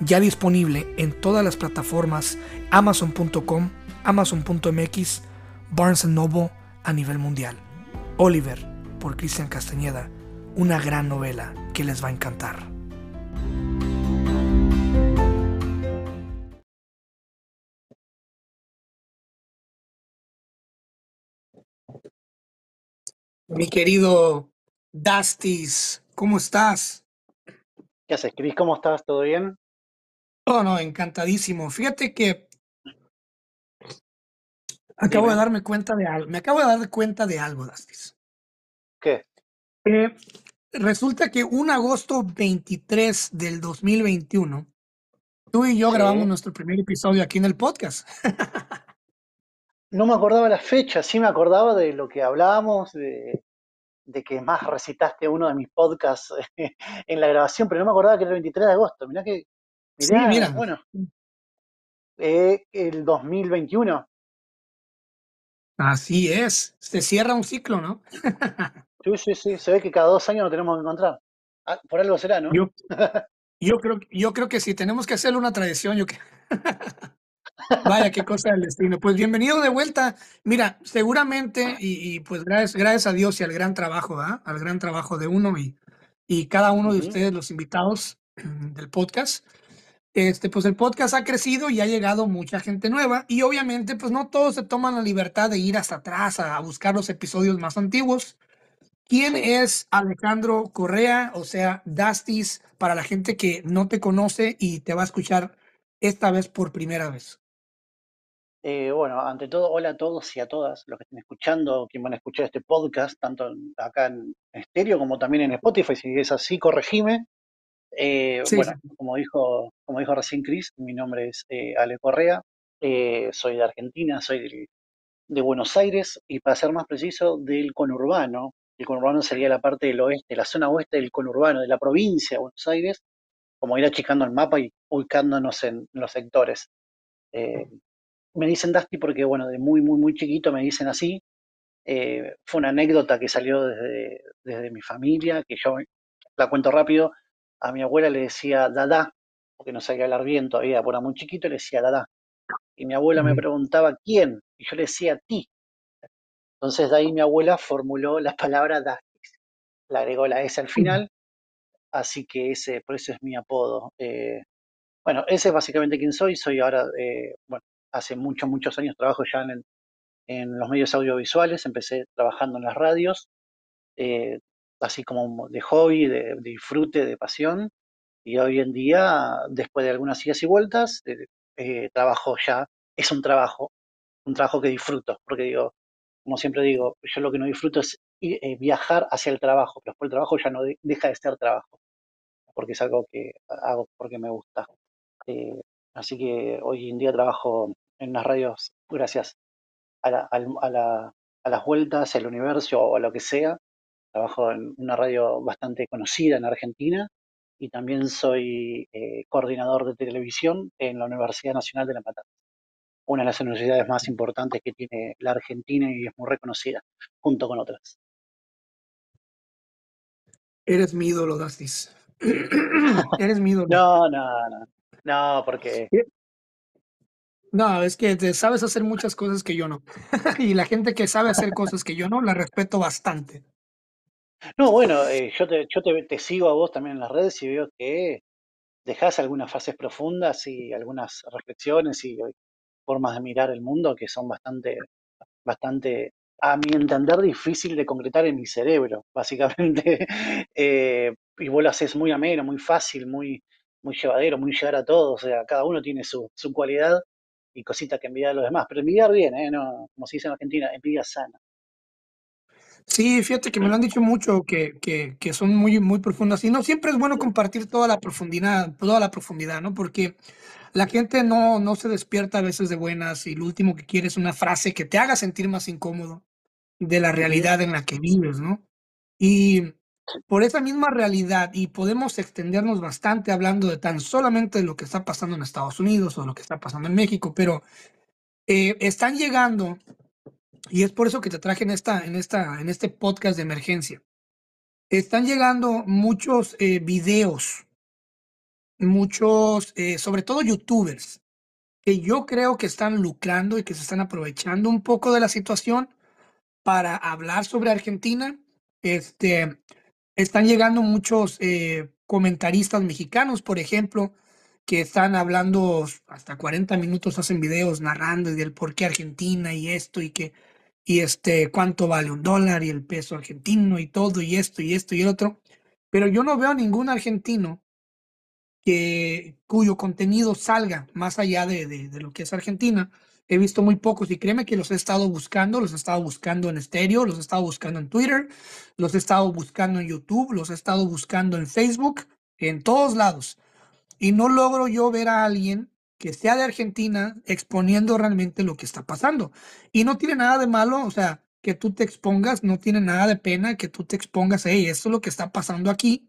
ya disponible en todas las plataformas amazon.com, amazon.mx, Barnes Noble a nivel mundial. Oliver, por Cristian Castañeda, una gran novela que les va a encantar. Mi querido Dastis, ¿cómo estás? ¿Qué haces, Cris? ¿Cómo estás? ¿Todo bien? Oh, no, encantadísimo. Fíjate que acabo de darme cuenta de algo. Me acabo de dar cuenta de algo, Dastis. ¿Qué? Eh, resulta que un agosto 23 del 2021, tú y yo grabamos nuestro primer episodio aquí en el podcast. No me acordaba la fecha, sí me acordaba de lo que hablábamos, de, de que más recitaste uno de mis podcasts en la grabación, pero no me acordaba que era el 23 de agosto. Mirá que, Sí, mira. bueno, eh, el 2021. Así es. Se cierra un ciclo, ¿no? Sí, sí, sí, se ve que cada dos años nos tenemos que encontrar. Ah, por algo será, ¿no? Yo, yo creo, yo creo que si tenemos que hacerle una tradición, yo que Vaya, qué cosa del destino. Pues bienvenido de vuelta. Mira, seguramente, y, y pues gracias, gracias a Dios y al gran trabajo, ¿verdad? Al gran trabajo de uno y, y cada uno de ustedes, los invitados del podcast. Este, pues el podcast ha crecido y ha llegado mucha gente nueva. Y obviamente, pues no todos se toman la libertad de ir hasta atrás a, buscar los episodios más antiguos. ¿Quién es Alejandro Correa? O sea, Dastis, para la gente que no te conoce y te va a escuchar esta vez por primera vez. Eh, bueno, ante todo, hola a todos y a todas los que estén escuchando, quien van a escuchar este podcast, tanto acá en estéreo como también en Spotify, si es así, corregime. Eh, Sí, bueno, sí. como dijo, como dijo recién Chris, mi nombre es eh, Ale Correa, eh, soy de Argentina, soy del- de Buenos Aires y para ser más preciso, del conurbano. El conurbano sería la parte del oeste, la zona oeste del conurbano, de la provincia de Buenos Aires, como ir achicando el mapa y ubicándonos en los sectores. Me dicen Dusty porque, bueno, de muy, muy, muy chiquito me dicen así. Fue una anécdota que salió desde, desde mi familia, que yo la cuento rápido. A mi abuela le decía Dada, porque no sabía hablar bien todavía, porque era muy chiquito, le decía Dada. Y mi abuela me preguntaba quién, y yo le decía ti. Entonces de ahí mi abuela formuló la palabra Dusty. Le agregó la S al final, así que ese, por eso es mi apodo. Eh, bueno, ese es básicamente quién soy. Soy ahora, eh, bueno, hace muchos, muchos años trabajo ya en, el- en los medios audiovisuales. Empecé trabajando en las radios, eh, así como de hobby, de, disfrute, de pasión. Y hoy en día, después de algunas idas y vueltas, eh, eh, trabajo ya, es un trabajo, un trabajo que disfruto, porque digo, como siempre digo, yo lo que no disfruto es eh, viajar hacia el trabajo, pero después el trabajo ya no de- deja de ser trabajo, porque es algo que hago porque me gusta. Eh, así que hoy en día trabajo en las radios gracias a, a las vueltas, al universo o a lo que sea. Trabajo en una radio bastante conocida en Argentina y también soy eh, coordinador de televisión en la Universidad Nacional de La Matanza, una de las universidades más importantes que tiene la Argentina y es muy reconocida, junto con otras. Eres mi ídolo, Dastis. Eres mi ídolo. No, no, no, no, porque No, es que te sabes hacer muchas cosas que yo no. Y la gente que sabe hacer cosas que yo no, la respeto bastante. No, bueno, eh, yo, te, yo te, te sigo a vos también en las redes y veo que dejás algunas frases profundas y algunas reflexiones y formas de mirar el mundo que son bastante, bastante, a mi entender, difícil de concretar en mi cerebro, básicamente. Eh, y vos lo haces muy ameno, muy fácil, muy, muy llevadero, muy llegar a todos. O sea, cada uno tiene su, su cualidad y cositas que envidiar a los demás. Pero envidiar bien, ¿eh? No, como se dice en Argentina, envidia sana. Sí, fíjate que me lo han dicho mucho, que, que, que son muy, muy profundas. Y no siempre es bueno compartir toda la profundidad, toda la profundidad, ¿no? Porque la gente no, no se despierta a veces de buenas y lo último que quiere es una frase que te haga sentir más incómodo de la realidad en la que vives, ¿no? Y por esa misma realidad, y podemos extendernos bastante hablando de tan solamente de lo que está pasando en Estados Unidos o lo que está pasando en México, pero eh, están llegando, y es por eso que te traje en, esta, en, esta, en este podcast de emergencia, están llegando muchos eh, videos, muchos, eh, sobre todo youtubers, que yo creo que están lucrando y que se están aprovechando un poco de la situación para hablar sobre Argentina. Este, están llegando muchos eh, comentaristas mexicanos, por ejemplo, que están hablando hasta 40 minutos, hacen videos narrando del por qué Argentina y esto y que y este cuánto vale un dólar y el peso argentino y todo y esto y esto y el otro. Pero yo no veo ningún argentino que cuyo contenido salga más allá de, de, de lo que es Argentina He visto muy pocos y créeme que los he estado buscando, los he estado buscando en estéreo, los he estado buscando en Twitter, los he estado buscando en YouTube, los he estado buscando en Facebook, en todos lados. Y no logro yo ver a alguien que sea de Argentina exponiendo realmente lo que está pasando. Y no tiene nada de malo, o sea, que tú te expongas, no tiene nada de pena que tú te expongas, hey, esto es lo que está pasando aquí.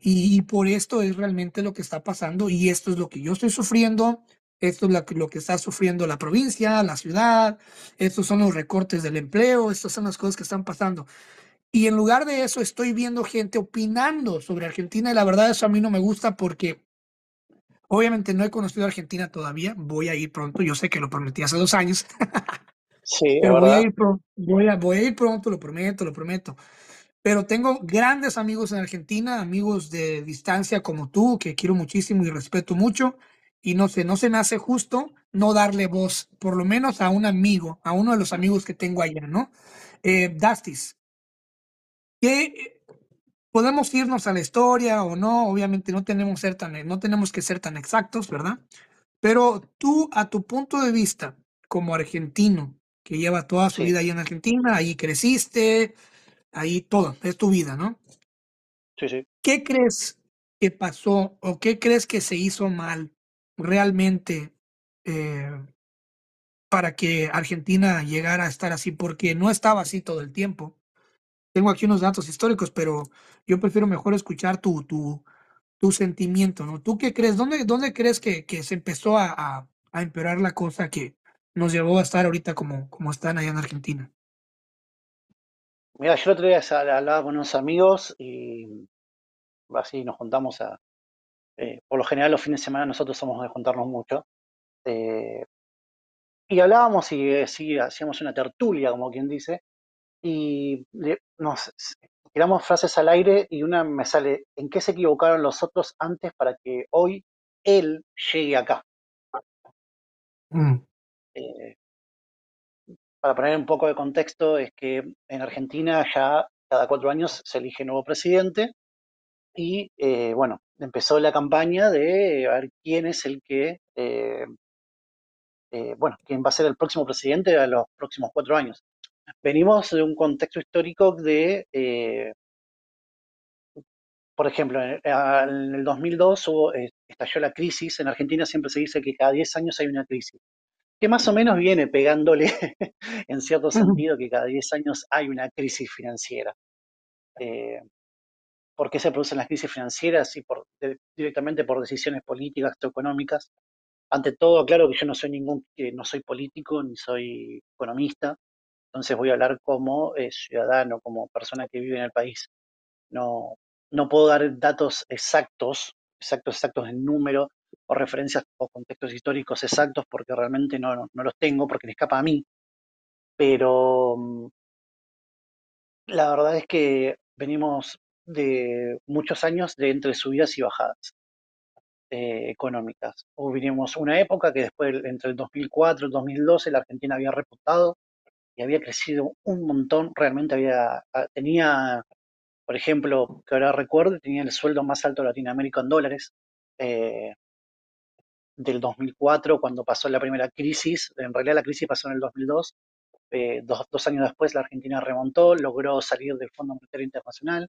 Y, por esto es realmente lo que está pasando y esto es lo que yo estoy sufriendo esto es lo que está sufriendo la provincia, la ciudad, estos son los recortes del empleo, estas son las cosas que están pasando. Y en lugar de eso estoy viendo gente opinando sobre Argentina y la verdad eso a mí no me gusta porque obviamente no he conocido a Argentina todavía, voy a ir pronto, yo sé que lo prometí hace dos años. Sí, Pero voy a, ir voy, a, voy a ir pronto, lo prometo, lo prometo. Pero tengo grandes amigos en Argentina, amigos de distancia como tú, que quiero muchísimo y respeto mucho y no sé, no se me hace justo no darle voz, por lo menos a un amigo, a uno de los amigos que tengo allá, ¿no? Eh, Dastis, que podemos irnos a la historia o no, obviamente no tenemos, ser tan, no tenemos que ser tan exactos, ¿verdad? Pero tú, a tu punto de vista, como argentino, que lleva toda su Sí, vida ahí en Argentina, ahí creciste, ahí todo, es tu vida, ¿no? sí, sí. ¿Qué crees que pasó o qué crees que se hizo mal realmente eh, para que Argentina llegara a estar así, porque no estaba así todo el tiempo. Tengo aquí unos datos históricos, pero yo prefiero mejor escuchar tu, tu, tu sentimiento, ¿no? ¿Tú qué crees? ¿Dónde, dónde crees que, que se empezó a, a, empeorar la cosa que nos llevó a estar ahorita como, como están allá en Argentina? Mira, yo el otro día hablaba con unos amigos y así nos juntamos a... Eh, por lo general los fines de semana nosotros somos de juntarnos mucho. Eh, y hablábamos y eh, sí, hacíamos una tertulia, como quien dice, y nos tiramos frases al aire y una me sale, ¿en qué se equivocaron los otros antes para que hoy él llegue acá? Mm. Eh, para poner un poco de contexto, es que en Argentina ya cada cuatro años se elige nuevo presidente y eh, bueno, empezó la campaña de a ver quién es el que, eh, eh, bueno, quién va a ser el próximo presidente a los próximos cuatro años. Venimos de un contexto histórico de, eh, por ejemplo, en, en, el 2002 hubo, eh, estalló la crisis, en Argentina siempre se dice que cada 10 años hay una crisis, que más o menos viene pegándole en cierto sentido que cada 10 años hay una crisis financiera. Eh, ¿Por qué se producen las crisis financieras? Y por, de, directamente por decisiones políticas o económicas. Ante todo, claro que yo no soy ningún, que no soy político ni soy economista, entonces voy a hablar como eh, ciudadano, como persona que vive en el país. No, no puedo dar datos exactos, exactos, exactos en número o referencias o contextos históricos exactos porque realmente no, no, no los tengo, porque me escapa a mí. Pero mm, la verdad es que venimos de muchos años de entre subidas y bajadas eh, económicas. Hubo una época que después, entre el 2004 y el 2012, la Argentina había repuntado había crecido un montón. Realmente había ah, tenía, por ejemplo, que ahora recuerdo, tenía el sueldo más alto de Latinoamérica en dólares. Eh, del 2004, cuando pasó la primera crisis, en realidad la crisis pasó en el 2002, eh, dos, dos, años después la Argentina remontó, logró salir del Fondo Monetario Internacional,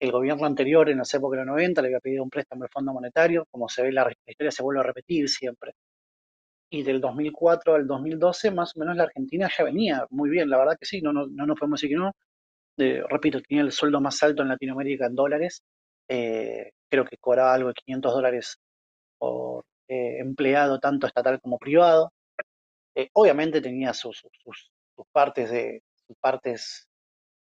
el gobierno anterior, en las épocas de los 90, le había pedido un préstamo al Fondo Monetario, como se ve, la historia se vuelve a repetir siempre. Y del 2004 al 2012, más o menos la Argentina ya venía muy bien, la verdad que sí, no, no, no nos podemos decir que no. Repito, tenía el sueldo más alto en Latinoamérica en dólares, eh, creo que cobraba algo de 500 dólares por eh, empleado, tanto estatal como privado. Eh, obviamente tenía sus, sus, partes de partes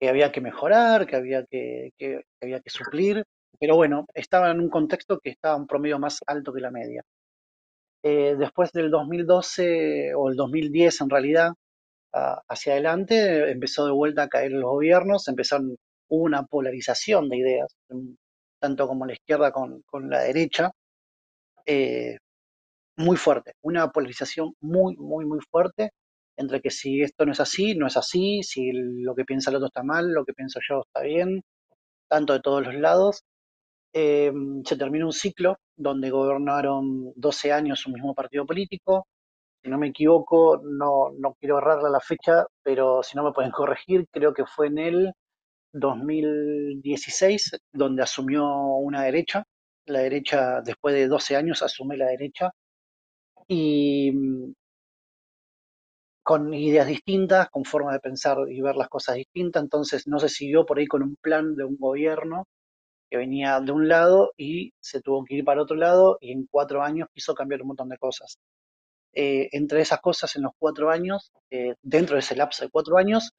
que había que mejorar, que había que, que, había que suplir, pero bueno, estaba en un contexto que estaba un promedio más alto que la media. Eh, después del 2012 o el 2010 en realidad, a, hacia adelante, empezó de vuelta a caer los gobiernos, empezaron, una polarización de ideas, tanto como la izquierda con, con la derecha, eh, muy fuerte, una polarización muy, muy, muy fuerte entre que si esto no es así, no es así, si lo que piensa el otro está mal, lo que pienso yo está bien, tanto de todos los lados. Eh, se terminó un ciclo donde gobernaron 12 años un mismo partido político. Si no me equivoco, no, no quiero errarle la fecha, pero si no me pueden corregir, creo que fue en el 2016 donde asumió una derecha. La derecha, después de 12 años, asume la derecha. Y con ideas distintas, con formas de pensar y ver las cosas distintas, entonces no se siguió por ahí con un plan de un gobierno que venía de un lado y se tuvo que ir para otro lado y en cuatro años quiso cambiar un montón de cosas. Eh, entre esas cosas, en los cuatro años, eh, dentro de ese lapso de cuatro años,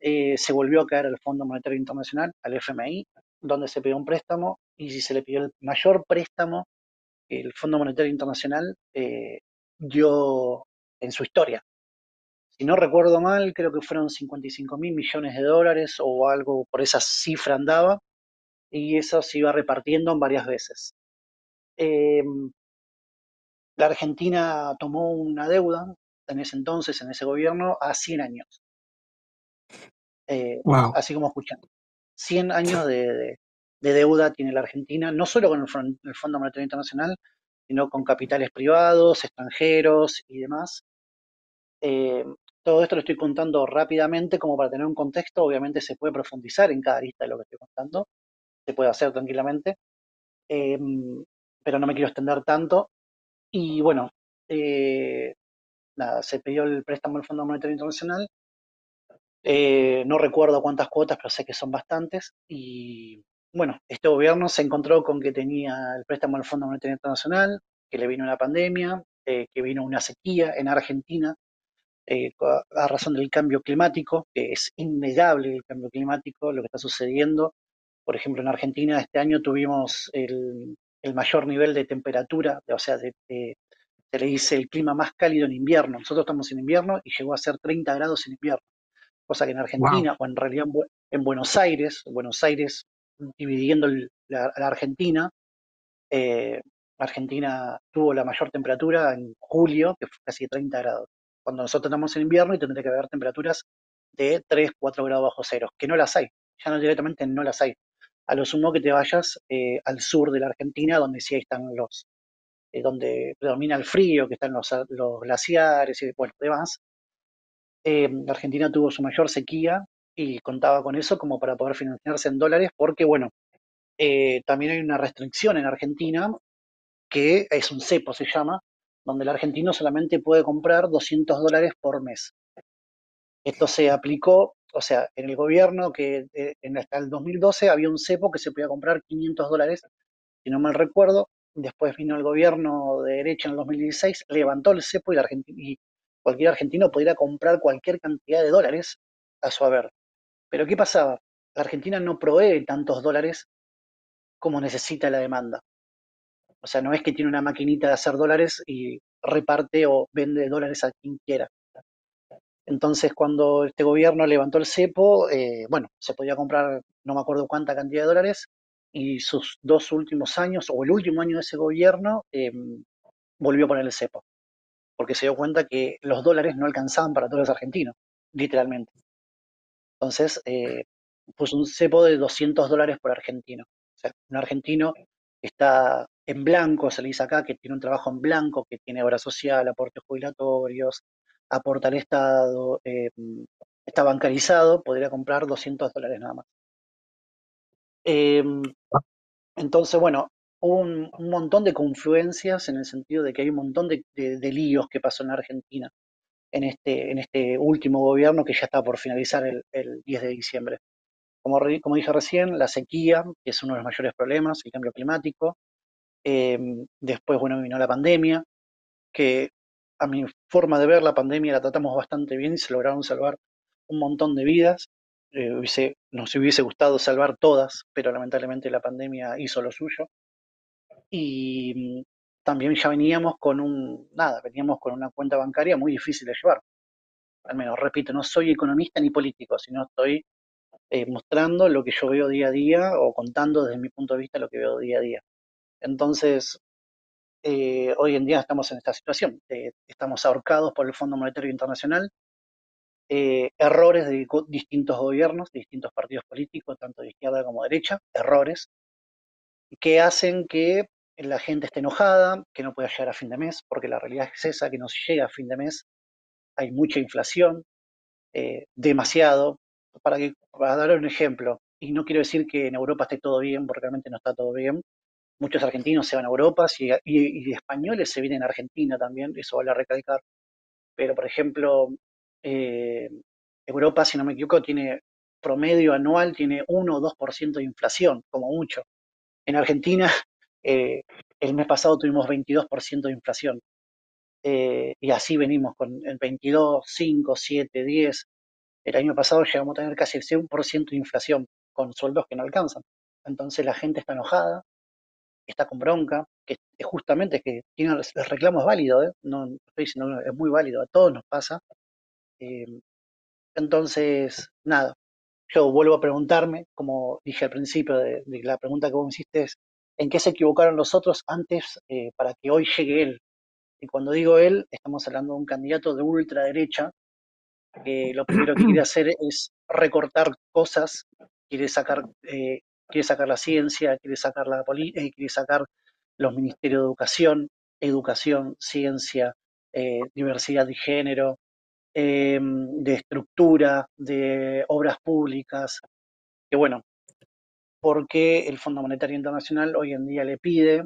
eh, se volvió a caer el Fondo Monetario Internacional, al FMI, donde se pidió un préstamo y si se le pidió el mayor préstamo que el Fondo Monetario Internacional dio en su historia, si no recuerdo mal, creo que fueron 55 mil millones de dólares o algo por esa cifra andaba, y eso se iba repartiendo en varias veces. Eh, la Argentina tomó una deuda en ese entonces, en ese gobierno, a 100 años. Eh, wow. Así como escuchan. 100 años de, de, de, deuda tiene la Argentina, no solo con el, el Fondo Monetario Internacional, sino con capitales privados, extranjeros y demás. Eh, todo esto lo estoy contando rápidamente como para tener un contexto. Obviamente se puede profundizar en cada lista de lo que estoy contando. Se puede hacer tranquilamente. Eh, pero no me quiero extender tanto. Y bueno, eh, se pidió el préstamo del Fondo Monetario Internacional. Eh, no recuerdo cuántas cuotas, pero sé que son bastantes. Y bueno, este gobierno se encontró con que tenía el préstamo del Fondo Monetario Internacional, que le vino una pandemia, que vino una sequía en Argentina, eh, a razón del cambio climático, que es innegable el cambio climático, lo que está sucediendo. Por ejemplo, en Argentina este año tuvimos el, el mayor nivel de temperatura, o sea, de, de, se le dice el clima más cálido en invierno. Nosotros estamos en invierno y llegó a ser 30 grados en invierno, cosa que en Argentina, wow. o en realidad en Buenos Aires, Buenos Aires dividiendo el, la, la, Argentina, eh, Argentina tuvo la mayor temperatura en julio, que fue casi 30 grados cuando nosotros estamos en invierno y tendría que haber temperaturas de 3, 4 grados bajo cero, que no las hay, ya no directamente no las hay. A lo sumo que te vayas eh, al sur de la Argentina, donde sí están los, eh, donde predomina el frío, que están los, los glaciares y bueno, demás. Eh, Argentina tuvo su mayor sequía y contaba con eso como para poder financiarse en dólares, porque bueno, eh, también hay una restricción en Argentina, que es un cepo se llama, donde el argentino solamente puede comprar 200 dólares por mes. Esto se aplicó, o sea, en el gobierno que eh, en hasta el 2012 había un cepo que se podía comprar 500 dólares, si no mal recuerdo. Después vino el gobierno de derecha en el 2016, levantó el cepo y, y cualquier argentino podría comprar cualquier cantidad de dólares a su haber. Pero ¿qué pasaba? La Argentina no provee tantos dólares como necesita la demanda. O sea, no es que tiene una maquinita de hacer dólares y reparte o vende dólares a quien quiera. Entonces, cuando este gobierno levantó el cepo, eh, bueno, se podía comprar no me acuerdo cuánta cantidad de dólares y sus dos últimos años o el último año de ese gobierno eh, volvió a poner el cepo, porque se dio cuenta que los dólares no alcanzaban para todos los argentinos, literalmente. Entonces, eh, puso un cepo de 200 dólares por argentino. O sea, un argentino está en blanco, se le dice acá, que tiene un trabajo en blanco, que tiene obra social, aportes jubilatorios, aporta al Estado, eh, está bancarizado, podría comprar 200 dólares nada más. Em, entonces, bueno, hubo un, montón de confluencias en el sentido de que hay un montón de, líos que pasó en Argentina en este, en este último gobierno que ya está por finalizar el, 10 de diciembre. Como, como, dije recién, la sequía, que es uno de los mayores problemas, el cambio climático. Em, después, bueno, vino la pandemia, que a mi forma de ver la pandemia la tratamos bastante bien y se lograron salvar un montón de vidas. Eh, nos hubiese gustado salvar todas, pero lamentablemente la pandemia hizo lo suyo. Y mm, también ya veníamos con un, nada, veníamos con una cuenta bancaria muy difícil de llevar. Al menos, repito, no soy economista ni político, sino estoy eh, mostrando lo que yo veo día a día o contando desde mi punto de vista lo que veo día a día. Entonces, eh, hoy en día estamos en esta situación. estamos ahorcados por el Fondo Monetario Internacional, eh, errores de distintos gobiernos, de distintos partidos políticos, tanto de izquierda como de derecha, errores que hacen que la gente esté enojada, que no pueda llegar a fin de mes, porque la realidad es esa, que no llega a fin de mes, hay mucha inflación, eh, demasiado. Para, que, para dar un ejemplo, y no quiero decir que en Europa esté todo bien, porque realmente no está todo bien, muchos argentinos se van a Europa y, y, españoles se vienen a Argentina también, eso vale recalcar. Pero, por ejemplo, eh, Europa, si no me equivoco, tiene promedio anual, tiene 1 o 2% de inflación, como mucho. En Argentina, eh, el mes pasado tuvimos 22% de inflación. Eh, y así venimos con el 22, 5, 7, 10. El año pasado llegamos a tener casi el 100% de inflación con sueldos que no alcanzan. Entonces la gente está enojada, está con bronca, que justamente que tiene el reclamo es válido, ¿eh? no estoy diciendo es muy válido, a todos nos pasa. Eh, entonces, nada, yo vuelvo a preguntarme, como dije al principio de, la pregunta que vos me hiciste, es ¿en qué se equivocaron los otros antes eh, para que hoy llegue él? Y cuando digo él, estamos hablando de un candidato de ultraderecha que lo primero que quiere hacer es recortar cosas, quiere sacar eh, quiere sacar la ciencia, quiere sacar la eh, quiere sacar los ministerios de educación, educación, ciencia, eh, diversidad de género, eh, de estructura, de obras públicas, que bueno, porque el Fondo Monetario Internacional hoy en día le pide,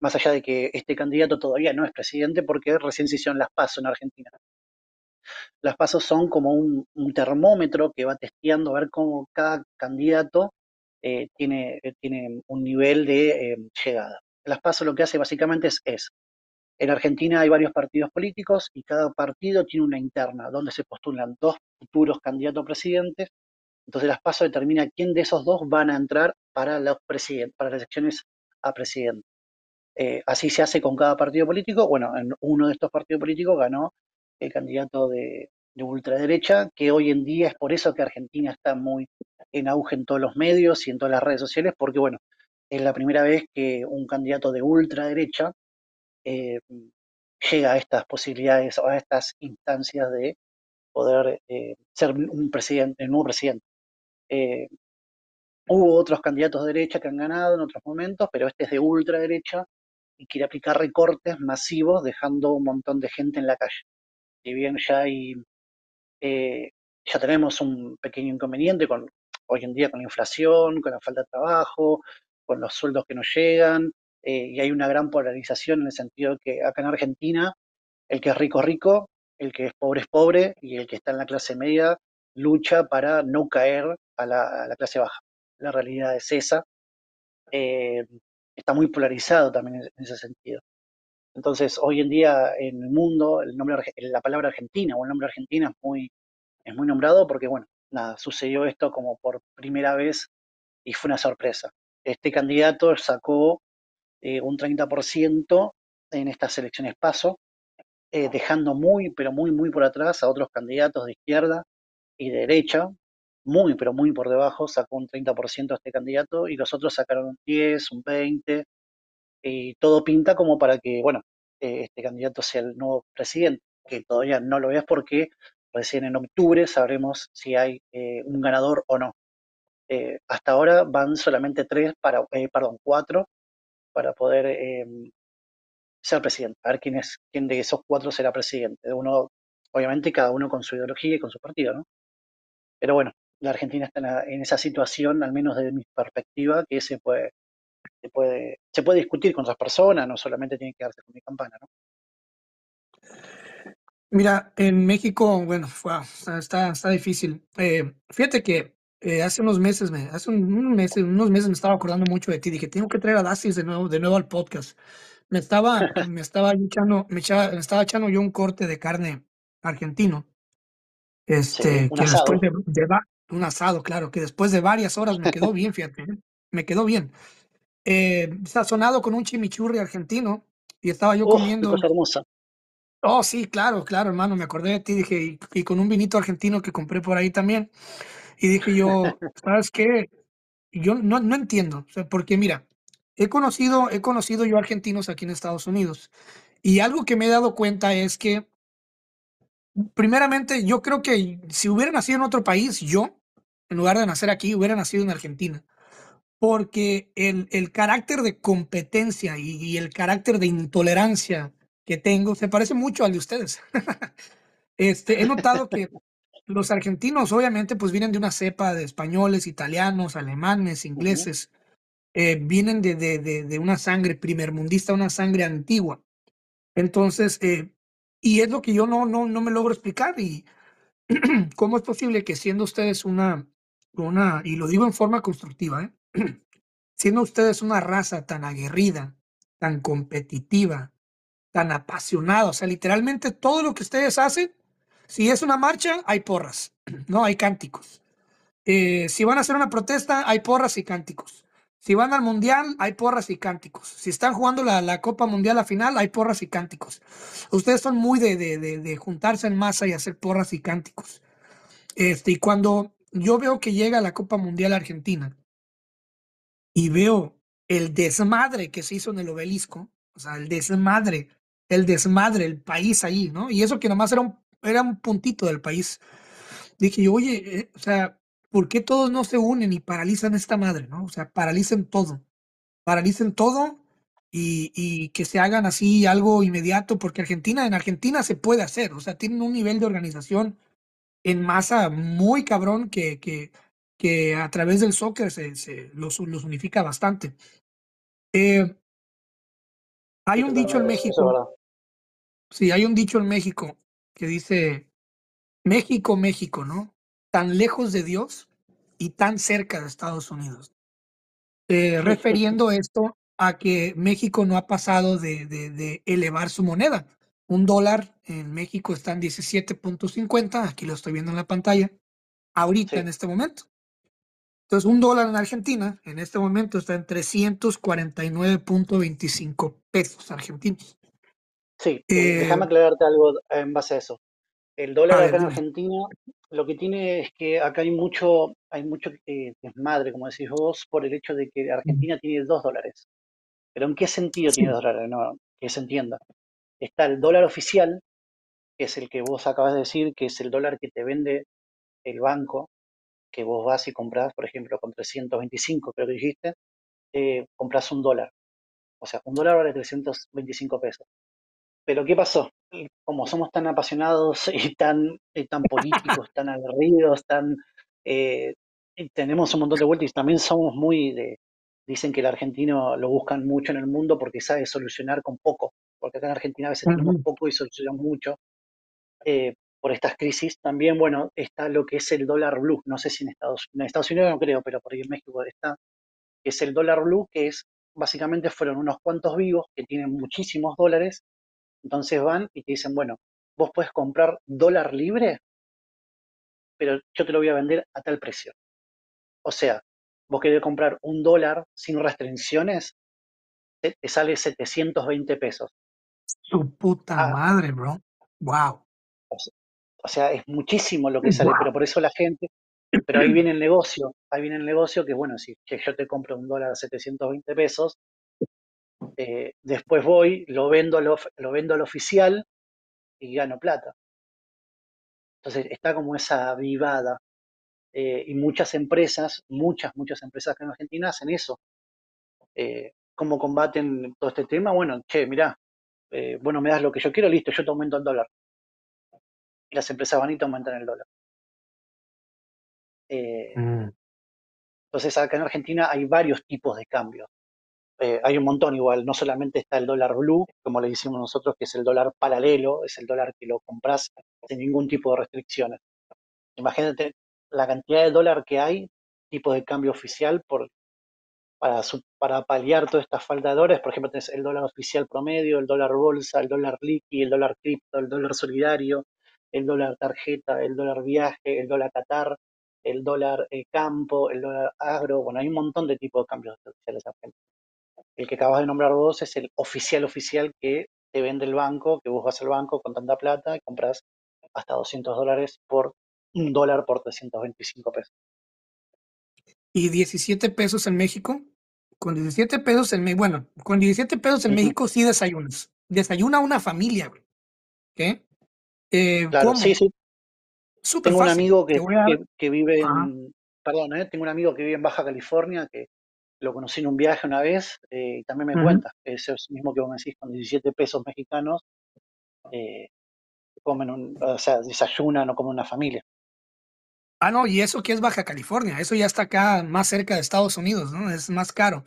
más allá de que este candidato todavía no es presidente, porque recién se hicieron las pasos en Argentina. Las pasos son como un, un termómetro que va testeando a ver cómo cada candidato eh, tiene, eh, tiene un nivel de eh, llegada. Las PASO lo que hace básicamente es, en Argentina hay varios partidos políticos y cada partido tiene una interna donde se postulan dos futuros candidatos a presidentes. Entonces las PASO determina quién de esos dos van a entrar para, los para las elecciones a presidente. así se hace con cada partido político. Bueno, en uno de estos partidos políticos ganó el candidato de, de ultraderecha, que hoy en día es por eso que Argentina está muy en auge en todos los medios y en todas las redes sociales, porque bueno, es la primera vez que un candidato de ultraderecha eh, llega a estas posibilidades o a estas instancias de poder eh, ser un presidente, el nuevo presidente. Eh, hubo otros candidatos de derecha que han ganado en otros momentos, pero este es de ultraderecha y quiere aplicar recortes masivos dejando un montón de gente en la calle. Si bien ya hay eh, ya tenemos un pequeño inconveniente con hoy en día con la inflación, con la falta de trabajo, con los sueldos que nos llegan, eh, y hay una gran polarización en el sentido de que acá en Argentina el que es rico es rico, el que es pobre es pobre, y el que está en la clase media lucha para no caer a la, clase baja. La realidad es esa. Eh, está muy polarizado también en ese sentido. Entonces, hoy en día en el mundo, el nombre, la palabra Argentina o el nombre Argentina es muy, es muy nombrado porque, bueno, nada, sucedió esto como por primera vez y fue una sorpresa. Este candidato sacó eh, un 30% en estas elecciones PASO, eh, dejando muy, pero muy, muy por atrás a otros candidatos de izquierda y de derecha, muy, pero muy por debajo, sacó un 30% este candidato y los otros sacaron un 10, un 20, y todo pinta como para que, bueno, eh, este candidato sea el nuevo presidente, que todavía no lo es porque recién en octubre sabremos si hay eh, un ganador o no. Eh, hasta ahora van solamente tres para, perdón, cuatro para poder em, ser presidente. A ver quién es, quién de esos cuatro será presidente. Uno, obviamente, cada uno con su ideología y con su partido, ¿no? Pero bueno, la Argentina está en, esa situación, al menos desde mi perspectiva, que se puede, se puede, se puede discutir con otras personas, no solamente tiene que darse con mi campana, ¿no? Mira, en México, bueno, está, está difícil. Eh, fíjate que eh, hace unos meses, me, hace unos meses, unos meses me estaba acordando mucho de ti. Dije, tengo que traer a Dacis de nuevo, de nuevo al podcast. Me estaba, me estaba echando, me, estaba echando yo un corte de carne argentino. Este, que después de, un asado, claro, que después de varias horas me quedó bien, fíjate, ¿eh? me quedó bien. Eh, sazonado con un chimichurri argentino y estaba yo comiendo. Cosa hermosa. Oh, sí, claro, claro, hermano, me acordé de ti, dije, y, con un vinito argentino que compré por ahí también. Y dije yo, ¿sabes qué? Yo no, no entiendo, o sea, porque mira, he conocido, he conocido yo argentinos aquí en Estados Unidos y algo que me he dado cuenta es que, primeramente, yo creo que si hubiera nacido en otro país, yo, en lugar de nacer aquí, hubiera nacido en Argentina porque el, el carácter de competencia y, y, el carácter de intolerancia que tengo se parece mucho al de ustedes. este, he notado que los argentinos obviamente pues vienen de una cepa de españoles, italianos, alemanes, ingleses, eh, vienen de, de, de, de, una sangre primermundista, una sangre antigua. Entonces, eh, y es lo que yo no, no, no me logro explicar y cómo es posible que siendo ustedes una, una, y lo digo en forma constructiva, ¿eh? Siendo ustedes una raza tan aguerrida, tan competitiva, tan apasionada, o sea, literalmente todo lo que ustedes hacen, si es una marcha, hay porras, no hay cánticos. Eh, si van a hacer una protesta, hay porras y cánticos. Si van al mundial, hay porras y cánticos. Si están jugando la, Copa Mundial a final, hay porras y cánticos. Ustedes son muy de, de, de, de, juntarse en masa y hacer porras y cánticos. Este, y cuando yo veo que llega la Copa Mundial Argentina, y veo el desmadre que se hizo en el obelisco, o sea, el desmadre, el desmadre, el país ahí, ¿no? Y eso que nomás era un, era un puntito del país. Dije yo, oye, eh, o sea, ¿por qué todos no se unen y paralizan esta madre, ¿no? O sea, paralicen todo, paralicen todo y, y que se hagan así algo inmediato, porque Argentina, en Argentina se puede hacer, o sea, tienen un nivel de organización en masa muy cabrón que, que, que a través del soccer se, se los, los, unifica bastante. Eh, hay un dicho en México. Sí, hay un dicho en México que dice, México, México, ¿no? Tan lejos de Dios y tan cerca de Estados Unidos. Eh, refiriendo esto a que México no ha pasado de, de, de, elevar su moneda. Un dólar en México está en 17.50, aquí lo estoy viendo en la pantalla, ahorita sí. en este momento. Entonces, un dólar en Argentina en este momento está en 349.25 pesos argentinos. Sí, eh, déjame aclararte algo en base a eso. El dólar acá en Argentina, lo que tiene es que acá hay mucho, hay mucho eh, desmadre, como decís vos, por el hecho de que Argentina tiene dos dólares. Pero ¿en qué sentido sí. tiene dos dólares? No, que se entienda. Está el dólar oficial, que es el que vos acabas de decir, que es el dólar que te vende el banco que vos vas y compras, por ejemplo, con 325, creo que dijiste, eh, compras un dólar. O sea, un dólar vale 325 pesos. Pero ¿qué pasó? Como somos tan apasionados y tan, y tan políticos, tan aguerridos, tan, eh, tenemos un montón de vueltas y también somos muy de, dicen que el argentino lo buscan mucho en el mundo porque sabe solucionar con poco, porque acá en Argentina a veces uh -huh. tenemos poco y solucionamos mucho. Eh, por estas crisis. También, bueno, está lo que es el dólar blue. No sé si en Estados, en Estados Unidos no creo, pero por ahí en México está. Es el dólar blue, que es básicamente fueron unos cuantos vivos que tienen muchísimos dólares. Entonces van y te dicen, bueno, vos puedes comprar dólar libre, pero yo te lo voy a vender a tal precio. O sea, vos querés comprar un dólar sin restricciones, te, te sale 720 pesos. Su puta ah, madre, bro. Wow. O sea, es muchísimo lo que sale, pero por eso la gente, pero ahí viene el negocio, ahí viene el negocio que bueno, si que yo te compro un dólar a 720 pesos, eh, después voy, lo vendo, lo, lo vendo al oficial y gano plata. Entonces está como esa vivada. Eh, y muchas empresas, muchas, muchas empresas que en Argentina hacen eso. Eh, ¿Cómo combaten todo este tema? Bueno, che, mirá, bueno, me das lo que yo quiero, listo, yo te aumento el dólar y las empresas van y te aumentan el dólar. Eh, Mm. entonces acá en Argentina hay varios tipos de cambios. Eh, hay un montón igual, no solamente está el dólar blue, como le decimos nosotros, que es el dólar paralelo, es el dólar que lo compras sin ningún tipo de restricciones. Imagínate la cantidad de dólar que hay, tipo de cambio oficial, por, para, para paliar toda esta falta de dólares. Por ejemplo, tenés el dólar oficial promedio, el dólar bolsa, el dólar liqui, el dólar cripto, el dólar solidario, el dólar tarjeta, el dólar viaje, el dólar Qatar, el dólar eh, campo, el dólar agro. Bueno, hay un montón de tipos de cambios oficiales argentinos. El que acabas de nombrar vos es el oficial oficial que te vende el banco, que vos vas al banco con tanta plata y compras hasta 200 dólares por un dólar por 325 pesos. ¿Y 17 pesos en México? Con 17 pesos en México, bueno, con 17 pesos en México sí desayunas. Desayuna una familia, güey. ¿Qué? Eh, claro, sí, sí. tengo un amigo que, que, vive en, perdón, ¿eh? tengo un amigo que vive en Baja California que lo conocí en un viaje una vez eh, y también me cuenta, ese es mismo que vos me decís, con 17 pesos mexicanos, eh, comen un, o sea, desayunan o como una familia. Ah, no, y eso que es Baja California, eso ya está acá más cerca de Estados Unidos, ¿no? Es más caro.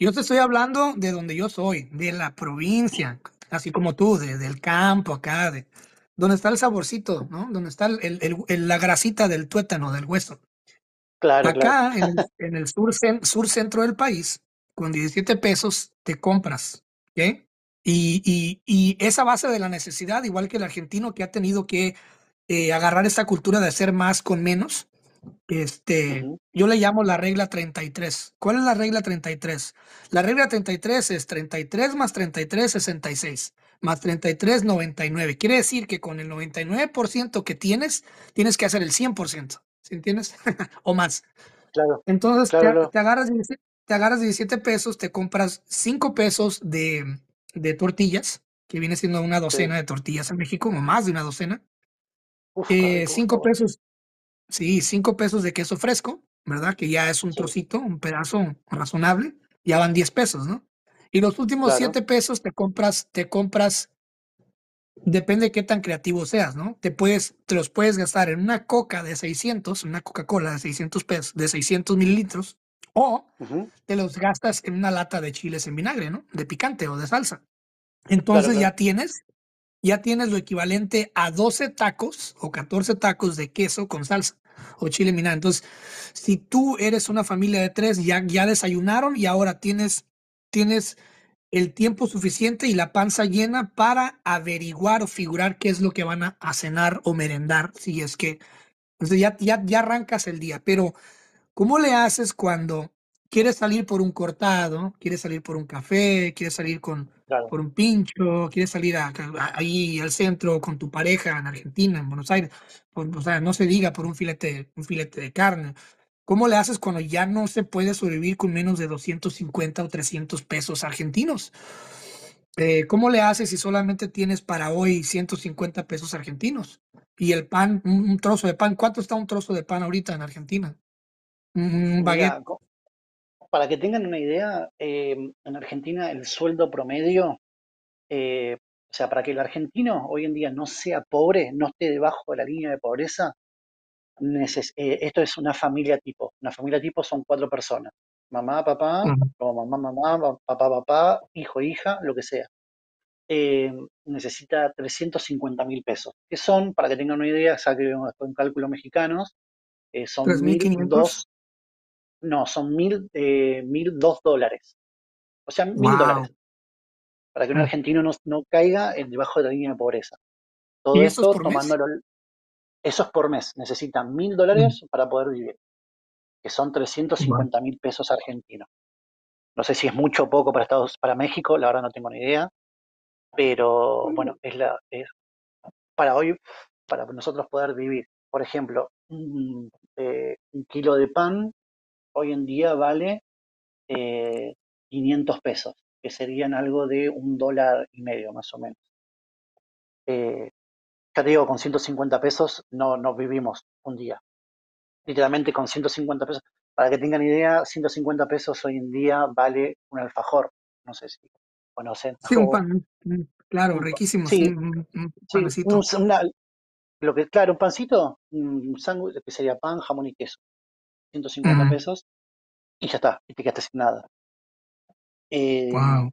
Yo te estoy hablando de donde yo soy, de la provincia, así como tú, de, del campo acá, de donde está el saborcito, ¿no? Donde está el, el, la grasita del tuétano, del hueso. Claro, Acá En, el, sur, sur centro del país, con 17 pesos te compras, ¿ok? Y, y, y, esa base de la necesidad, igual que el argentino que ha tenido que eh, agarrar esta cultura de hacer más con menos, este, yo le llamo la regla 33. ¿Cuál es la regla 33? La regla 33 es 33 más 33, 66, más 33, 99. Quiere decir que con el 99% que tienes, tienes que hacer el 100%. ¿Sí entiendes? o más. Claro. Entonces te, agarras, te agarras 17 pesos, te compras 5 pesos de, de, tortillas, que viene siendo una docena de tortillas en México, o más de una docena. 5 eh, pesos, sí, 5 pesos de queso fresco, ¿verdad? Que ya es un trocito, un pedazo razonable, ya van 10 pesos, ¿no? Y los últimos 7 pesos te compras, te compras Depende de qué tan creativo seas, ¿no? Te puedes, te los puedes gastar en una coca de 600, una Coca-Cola de 600 pesos, de 600 mililitros, o te los gastas en una lata de chiles en vinagre, ¿no? De picante o de salsa. Entonces ya tienes, ya tienes lo equivalente a 12 tacos o 14 tacos de queso con salsa o chile en vinagre. Entonces, si tú eres una familia de tres, ya, ya desayunaron y ahora tienes, tienes el tiempo suficiente y la panza llena para averiguar o figurar qué es lo que van a, cenar o merendar, si es que entonces ya, ya, ya arrancas el día. Pero, ¿cómo le haces cuando quieres salir por un cortado, quieres salir por un café, quieres salir con, por un pincho, quieres salir ahí al centro con tu pareja en Argentina, en Buenos Aires, o sea, no se diga por un filete, un filete de carne. ¿Cómo le haces cuando ya no se puede sobrevivir con menos de 250 o 300 pesos argentinos? Eh, ¿Cómo le haces si solamente tienes para hoy 150 pesos argentinos? Y el pan, un, trozo de pan, ¿cuánto está un trozo de pan ahorita en Argentina? Un baguette. para que tengan una idea, em, en Argentina el sueldo promedio, eh, o sea, para que el argentino hoy en día no sea pobre, no esté debajo de la línea de pobreza, esto es una familia tipo. Una familia tipo son cuatro personas. Mamá, papá, o mamá, mamá, papá, papá, hijo, hija, lo que sea. Eh, necesita 350 mil pesos, que son, para que tengan una idea, saquen un cálculo mexicanos, eh, son mil dos, no, son mil, mil dos dólares. O sea, mil dólares. Para que un argentino no, no caiga debajo de la línea de pobreza. Todo esto tomándolo, eso es por mes. Necesitan mil dólares mm. para poder vivir, que son 350 mil pesos argentinos. No sé si es mucho o poco para Estados, para México, la verdad no tengo ni idea, pero mm. bueno, es la, es para hoy, para nosotros poder vivir. Por ejemplo, un, eh, kilo de pan hoy en día vale 500 eh, pesos, que serían algo de un dólar y medio más o menos. Eh, ya te digo, con 150 pesos no, no vivimos un día. Literalmente con 150 pesos. Para que tengan idea, 150 pesos hoy en día vale un alfajor. No sé si conocen. Sí, un pan, claro, riquísimo. Sí, un, lo que, claro, un pancito, un sándwich que sería pan, jamón y queso. 150 pesos, y ya está, y te quedaste sin nada. wow.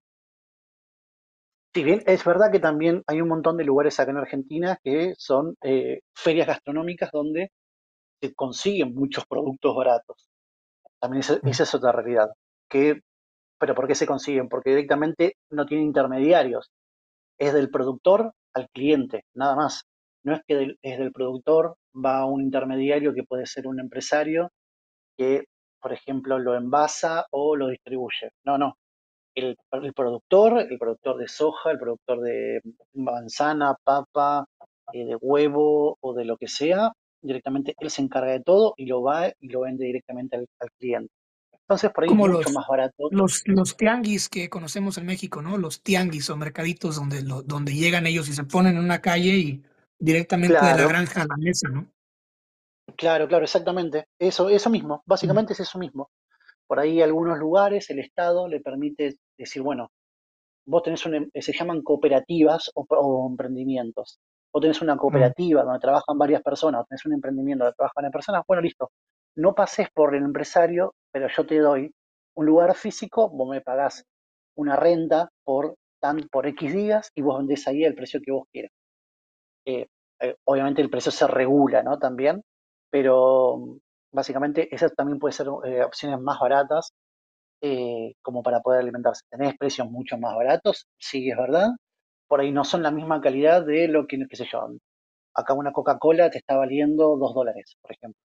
Si bien es verdad que también hay un montón de lugares acá en Argentina que son eh, ferias gastronómicas donde se consiguen muchos productos baratos. También esa, es otra realidad. Que, ¿Pero por qué se consiguen? Porque directamente no tienen intermediarios. Es del productor al cliente, nada más. No es que es del productor, va a un intermediario que puede ser un empresario que, por ejemplo, lo envasa o lo distribuye. No, no el, productor, el productor de soja, el productor de manzana, papa, eh, de huevo o de lo que sea, directamente él se encarga de todo y lo va y lo vende directamente al, cliente. Entonces, por ahí es mucho más barato. Los, los tianguis que conocemos en México, ¿no? Los tianguis o mercaditos donde, donde llegan ellos y se ponen en una calle y directamente de la granja a la mesa, ¿no? Claro, claro, exactamente. Eso, eso mismo, básicamente es eso mismo. Por ahí algunos lugares el Estado le permite decir, bueno, vos tenés un, em, se llaman cooperativas o, emprendimientos. Vos tenés una mm. cooperativa donde trabajan varias personas, o tenés un emprendimiento donde trabajan varias personas, bueno, listo. No pases por el empresario, pero yo te doy un lugar físico, vos me pagás una renta por, tan, por X días y vos vendés ahí el precio que vos quieras. Eh, eh, obviamente el precio se regula, ¿no? También, pero básicamente esas también pueden ser eh, opciones más baratas eh, como para poder alimentarse. Tenés precios mucho más baratos, sí es verdad, por ahí no son la misma calidad de lo que, qué sé yo, acá una Coca-Cola te está valiendo dos dólares, por ejemplo.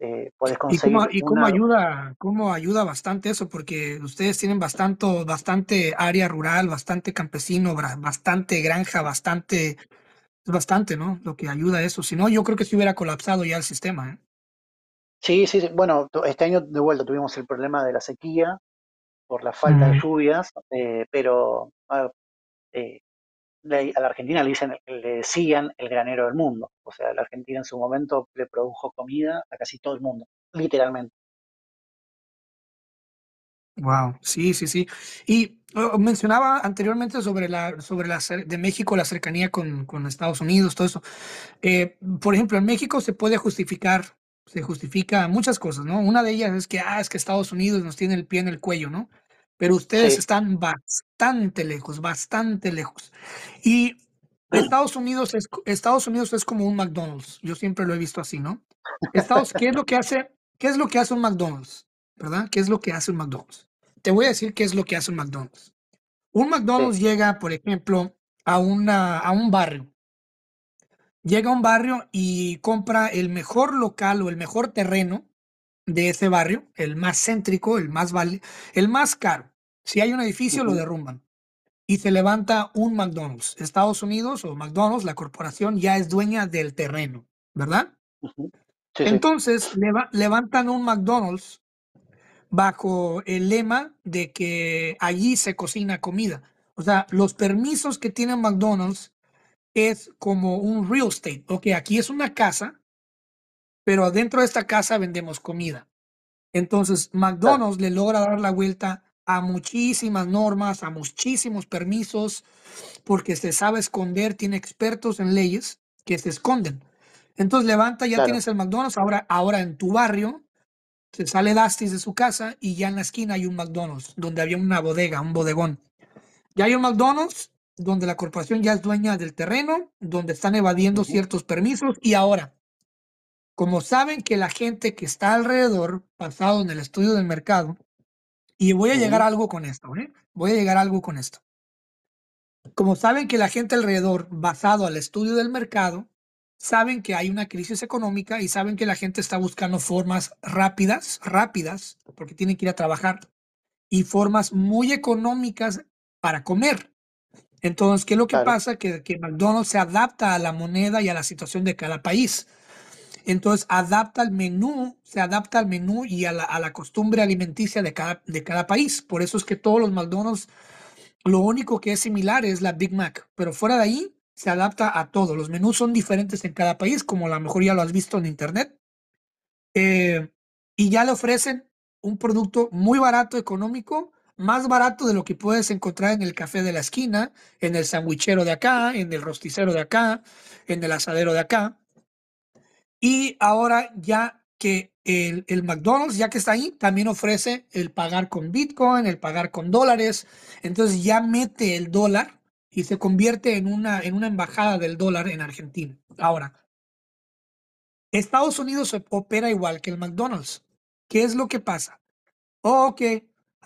Eh, puedes conseguir ¿Y, cómo, ayuda, cómo ayuda bastante eso? Porque ustedes tienen bastante, bastante área rural, bastante campesino, bastante granja, bastante, bastante, ¿no? Lo que ayuda a eso. Si no, yo creo que se hubiera colapsado ya el sistema. ¿eh? Sí, sí, sí. Bueno, este año de vuelta tuvimos el problema de la sequía por la falta de lluvias, eh, pero eh, a la Argentina le, dicen, le decían el granero del mundo. O sea, la Argentina en su momento le produjo comida a casi todo el mundo, literalmente. Wow, sí, sí, sí. Y mencionaba anteriormente sobre la, sobre la de México, la cercanía con, con Estados Unidos, todo eso. Eh, por ejemplo, en México se puede justificar se justifica muchas cosas, ¿no? Una de ellas es que, ah, es que Estados Unidos nos tiene el pie en el cuello, ¿no? Pero ustedes están bastante lejos, bastante lejos. Y Estados Unidos es, Estados Unidos es como un McDonald's. Yo siempre lo he visto así, ¿no? Estados, ¿qué es lo que hace? ¿Qué es lo que hace un McDonald's? ¿Verdad? ¿Qué es lo que hace un McDonald's? Te voy a decir qué es lo que hace un McDonald's. Un McDonald's llega, por ejemplo, a, una, a un barrio llega a un barrio y compra el mejor local o el mejor terreno de ese barrio, el más céntrico, el más vale, el más caro. Si hay un edificio, lo derrumban. Y se levanta un McDonald's. Estados Unidos o McDonald's, la corporación, ya es dueña del terreno, ¿verdad? Entonces levantan un McDonald's bajo el lema de que allí se cocina comida. O sea, los permisos que tiene McDonald's es como un real estate. Ok, aquí es una casa, pero dentro de esta casa vendemos comida. Entonces, McDonald's le logra dar la vuelta a muchísimas normas, a muchísimos permisos, porque se sabe esconder, tiene expertos en leyes que se esconden. Entonces levanta, ya tienes el McDonald's, ahora, ahora en tu barrio, se sale Dusty de su casa y ya en la esquina hay un McDonald's, donde había una bodega, un bodegón. Ya hay un McDonald's donde la corporación ya es dueña del terreno, donde están evadiendo ciertos permisos y ahora, como saben que la gente que está alrededor, basado en el estudio del mercado, y voy a llegar a algo con esto, ¿eh? voy a llegar a algo con esto. Como saben que la gente alrededor, basado al estudio del mercado, saben que hay una crisis económica y saben que la gente está buscando formas rápidas, rápidas, porque tienen que ir a trabajar, y formas muy económicas para comer. Entonces, ¿qué es lo que pasa? Que, que McDonald's se adapta a la moneda y a la situación de cada país. Entonces, adapta el menú, se adapta al menú y a la, a la costumbre alimenticia de cada, de cada país. Por eso es que todos los McDonald's, lo único que es similar es la Big Mac, pero fuera de ahí se adapta a todo. Los menús son diferentes en cada país, como a lo mejor ya lo has visto en internet. Eh, y ya le ofrecen un producto muy barato, económico, más barato de lo que puedes encontrar en el café de la esquina, en el sandwichero de acá, en el rosticero de acá, en el asadero de acá. Y ahora ya que el, McDonald's, ya que está ahí, también ofrece el pagar con Bitcoin, el pagar con dólares. Entonces ya mete el dólar y se convierte en una, en una embajada del dólar en Argentina. Ahora, Estados Unidos opera igual que el McDonald's. ¿Qué es lo que pasa? ok,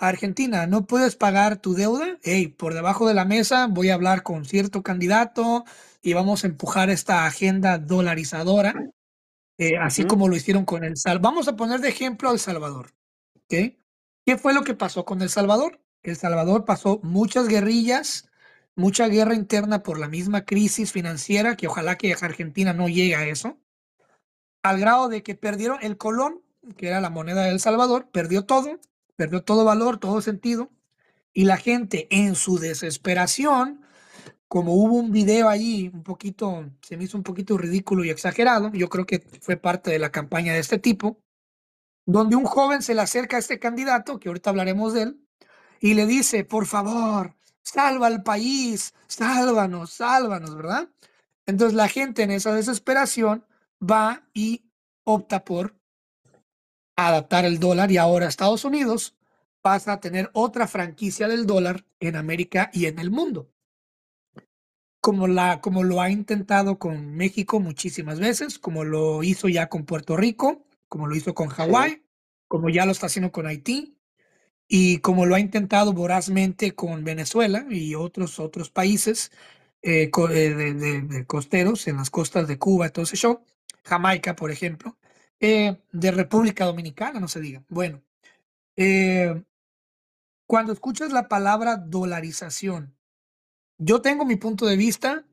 Argentina, ¿no puedes pagar tu deuda? Hey, por debajo de la mesa voy a hablar con cierto candidato y vamos a empujar esta agenda dolarizadora eh, así como lo hicieron con El Salvador. Vamos a poner de ejemplo a El Salvador. ¿okay? ¿Qué fue lo que pasó con El Salvador? El Salvador pasó muchas guerrillas, mucha guerra interna por la misma crisis financiera, que ojalá que Argentina no llegue a eso, al grado de que perdieron el colón, que era la moneda de El Salvador, perdió todo, perdió todo valor, todo sentido, y la gente en su desesperación como hubo un video allí un poquito, se me hizo un poquito ridículo y exagerado, yo creo que fue parte de la campaña de este tipo, donde un joven se le acerca a este candidato, que ahorita hablaremos de él, y le dice, por favor, salva al país, sálvanos, sálvanos, ¿verdad? Entonces la gente en esa desesperación va y opta por adaptar el dólar y ahora Estados Unidos pasa a tener otra franquicia del dólar en América y en el mundo. Como, la, como lo ha intentado con México muchísimas veces, como lo hizo ya con Puerto Rico, como lo hizo con Hawái, como ya lo está haciendo con Haití y como lo ha intentado vorazmente con Venezuela y otros, otros países eh, eh, de, costeros en las costas de Cuba, entonces yo, Jamaica, por ejemplo, eh, de República Dominicana, no se diga. Bueno, cuando escuchas la palabra dolarización, yo tengo mi punto de vista,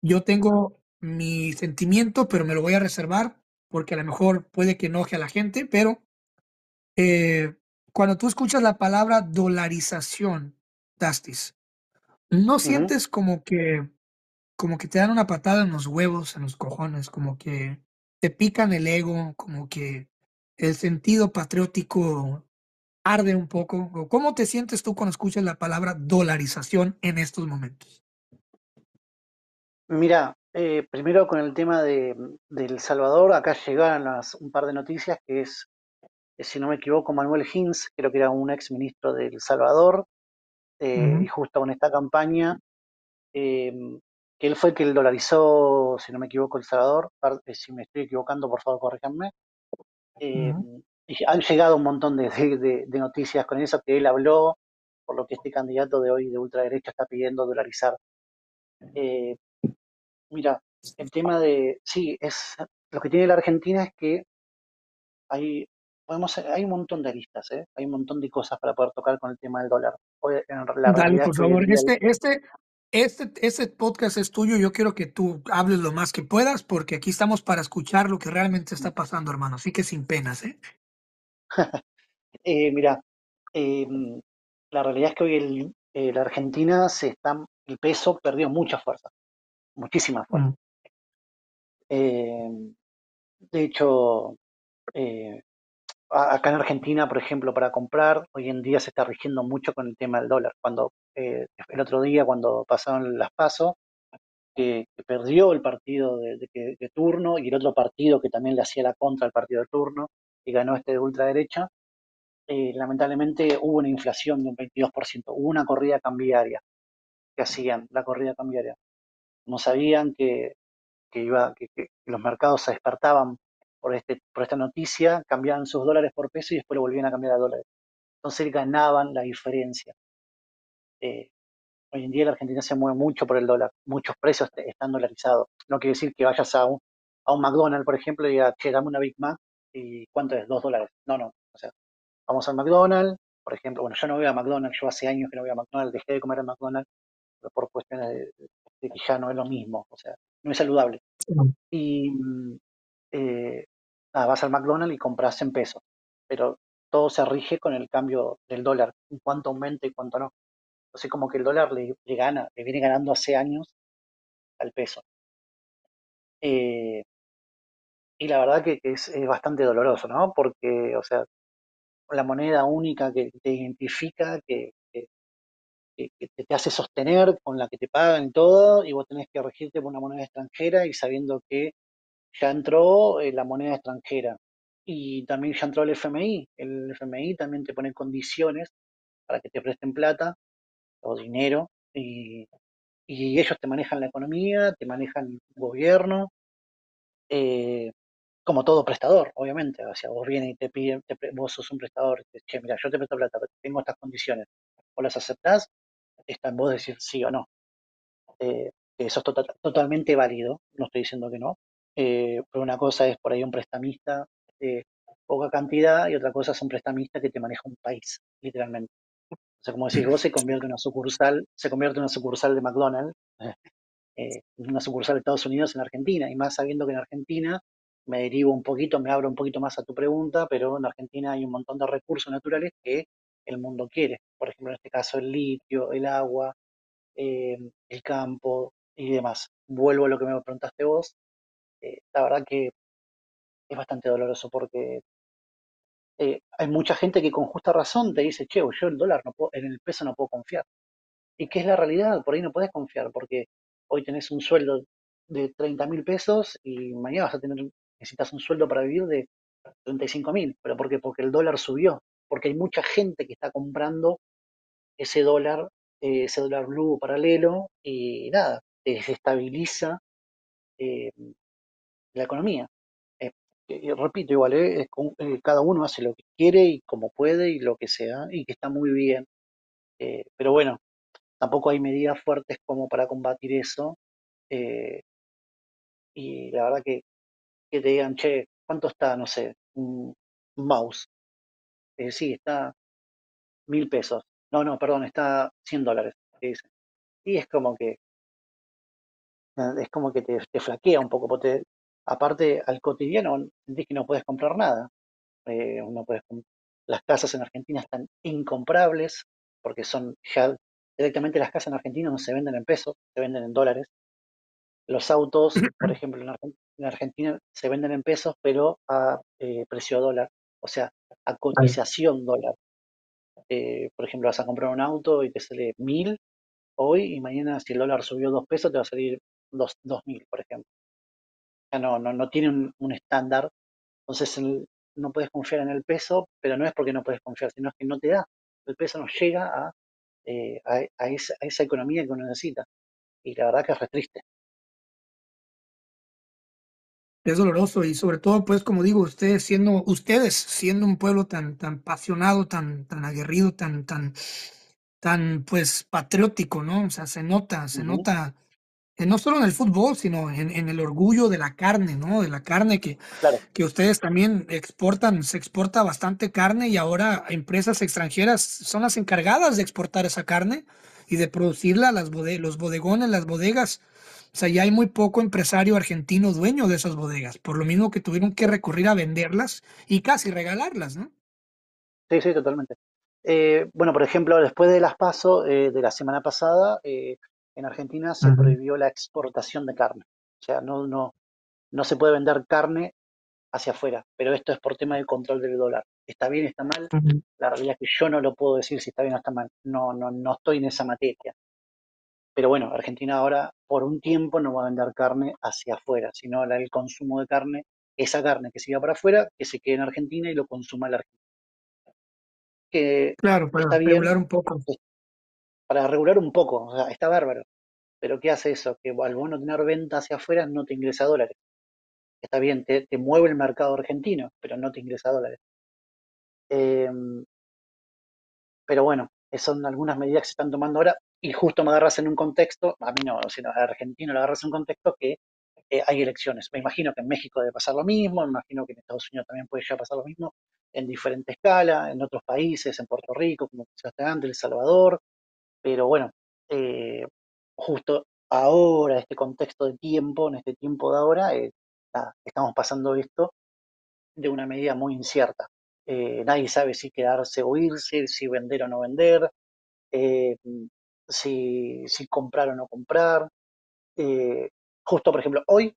yo tengo mi sentimiento, pero me lo voy a reservar porque a lo mejor puede que enoje a la gente, pero eh, cuando tú escuchas la palabra dolarización, Dastis, ¿no sientes como que, como que te dan una patada en los huevos, en los cojones, como que te pican el ego, como que el sentido patriótico arde un poco? ¿Cómo te sientes tú cuando escuchas la palabra dolarización en estos momentos? Mira, eh, primero con el tema de, El Salvador, acá llegaron un par de noticias que es, eh, si no me equivoco, Manuel Hins, creo que era un ex ministro de El Salvador, eh, y justo con esta campaña, que él fue el que dolarizó, si no me equivoco, El Salvador, si me estoy equivocando, por favor, corríjanme han llegado un montón de, noticias con eso que él habló, por lo que este candidato de hoy de ultraderecha está pidiendo dolarizar. Eh, mira, el tema de, sí, es lo que tiene la Argentina es que hay, podemos, hay un montón de aristas, ¿eh? hay un montón de cosas para poder tocar con el tema del dólar. Dale, por favor, este, este, este, este podcast es tuyo, yo quiero que tú hables lo más que puedas, porque aquí estamos para escuchar lo que realmente está pasando, hermano, así que sin penas, ¿eh? eh, mira, em, la realidad es que hoy el, eh, la Argentina se está, el peso perdió mucha fuerza, muchísima fuerza. Mm. Em, de hecho, eh, acá en Argentina, por ejemplo, para comprar, hoy en día se está rigiendo mucho con el tema del dólar. Cuando el otro día, cuando pasaron las pasos, que, perdió el partido de, de, turno y el otro partido que también le hacía la contra al partido de turno, y ganó este de ultraderecha, eh, lamentablemente hubo una inflación de un 22%, hubo una corrida cambiaria que hacían, la corrida cambiaria. No sabían que, iba, que, los mercados se despertaban por, este, por esta noticia, cambiaban sus dólares por peso y después lo volvían a cambiar a dólares. Entonces ganaban la diferencia. Eh, hoy en día la Argentina se mueve mucho por el dólar, muchos precios están dolarizados. No quiere decir que vayas a un, a un McDonald's, por ejemplo, y digas, che, dame una Big Mac ¿Y cuánto es? ¿Dos dólares? No, no. O sea, vamos al McDonald's, por ejemplo. Bueno, yo no voy a McDonald's, yo hace años que no voy a McDonald's, dejé de comer en McDonald's por cuestiones de, que ya no es lo mismo, o sea, no es saludable. Y eh, vas al McDonald's y compras en pesos, pero todo se rige con el cambio del dólar, cuánto aumenta y cuánto no. Entonces como que el dólar le, gana, le viene ganando hace años al peso. Eh, y la verdad que, es, bastante doloroso, ¿no? Porque, o sea, la moneda única que te identifica, que, que, te hace sostener, con la que te pagan y todo, y vos tenés que regirte por una moneda extranjera y sabiendo que ya entró eh, la moneda extranjera. y también ya entró el FMI. El FMI también te pone condiciones para que te presten plata o dinero y, ellos te manejan la economía, te manejan el gobierno, eh, como todo prestador, obviamente. O sea, vos vienes y te piden, vos sos un prestador, te, che, mira, yo te presto plata, tengo estas condiciones, o las aceptás, está en vos decir sí o no. Eh, eso es tota-, totalmente válido, no estoy diciendo que no, eh, una cosa es por ahí un prestamista de poca cantidad y otra cosa es un prestamista que te maneja un país, literalmente. O sea, como decís vos, se convierte en una sucursal, se convierte en una sucursal de McDonald's, eh, una sucursal de Estados Unidos en Argentina, y más sabiendo que en Argentina me derivo un poquito, me abro un poquito más a tu pregunta, pero en Argentina hay un montón de recursos naturales que el mundo quiere. Por ejemplo, en este caso el litio, el agua, eh, el campo y demás. Vuelvo a lo que me preguntaste vos. Eh, la verdad que es bastante doloroso porque eh, hay mucha gente que con justa razón te dice, che, yo el dólar no puedo, en el peso no puedo confiar. ¿Y qué es la realidad? Por ahí no puedes confiar porque hoy tenés un sueldo de 30 mil pesos y mañana vas a tener, necesitas un sueldo para vivir de 35 mil. ¿Pero por qué? Porque el dólar subió. Porque hay mucha gente que está comprando ese dólar, eh, ese dólar blue paralelo y nada, desestabiliza eh, la economía. Eh, repito, igual, eh, cada uno hace lo que quiere y como puede y lo que sea, y que está muy bien. pero bueno, tampoco hay medidas fuertes como para combatir eso. y la verdad que, que te digan, che, ¿cuánto está, no sé, un, mouse? sí, está mil pesos. No, no, perdón, está 100 dólares. Y es como que es como que te, flaquea un poco, porque aparte al cotidiano sentís que no puedes comprar nada. Eh, las casas en Argentina están incomprables porque son ya directamente las casas en Argentina no se venden en pesos, se venden en dólares. Los autos, por ejemplo, en, Argentina se venden en pesos, pero a eh, precio dólar, o sea, a cotización dólar. Eh, por ejemplo, vas a comprar un auto y te sale mil hoy y mañana si el dólar subió dos pesos te va a salir dos, mil, por ejemplo. No, no, no tiene un, estándar, entonces no puedes confiar en el peso, pero no es porque no puedes confiar, sino que no te da. El peso no llega a, eh, a, esa, a esa economía que uno necesita. Y la verdad que es re triste es doloroso y sobre todo, pues, como digo, ustedes siendo, ustedes siendo un pueblo tan, tan apasionado, tan, tan aguerrido, tan, tan, tan, pues, patriótico, ¿no? O sea, se nota, se nota no solo en el fútbol, sino en, el orgullo de la carne, ¿no? De la carne que, que ustedes también exportan, se exporta bastante carne y ahora empresas extranjeras son las encargadas de exportar esa carne y de producirla, las los bodegones, las bodegas. O sea, ya hay muy poco empresario argentino dueño de esas bodegas, por lo mismo que tuvieron que recurrir a venderlas y casi regalarlas, ¿no? Sí, sí, totalmente. Eh, bueno, por ejemplo, después de las pasos eh, de la semana pasada, en Argentina se prohibió la exportación de carne. O sea, no, no, no se puede vender carne hacia afuera, pero esto es por tema del control del dólar. ¿Está bien, está mal? La realidad es que yo no lo puedo decir si está bien o está mal. No, no, no estoy en esa materia. Pero bueno, Argentina ahora por un tiempo no va a vender carne hacia afuera, sino el consumo de carne, esa carne que siga para afuera, que se quede en Argentina y lo consuma la Argentina. Que claro, para regular un poco para regular un poco, o sea, está bárbaro. Pero ¿qué hace eso? Que al vos no tener venta hacia afuera no te ingresa dólares. Está bien, te, mueve el mercado argentino, pero no te ingresa dólares. Em, pero bueno, son algunas medidas que se están tomando ahora y justo me agarras en un contexto, a mí no, sino a Argentina lo agarras en un contexto que eh, hay elecciones. Me imagino que en México debe pasar lo mismo, me imagino que en Estados Unidos también puede ya pasar lo mismo, en diferente escala, en otros países, en Puerto Rico, como mencionaste antes, El Salvador, pero bueno, eh, justo ahora, este contexto de tiempo, en este tiempo de ahora, eh, estamos pasando esto de una medida muy incierta. Eh, nadie sabe si quedarse o irse, si vender o no vender, si, si, comprar o no comprar. justo, por ejemplo, hoy,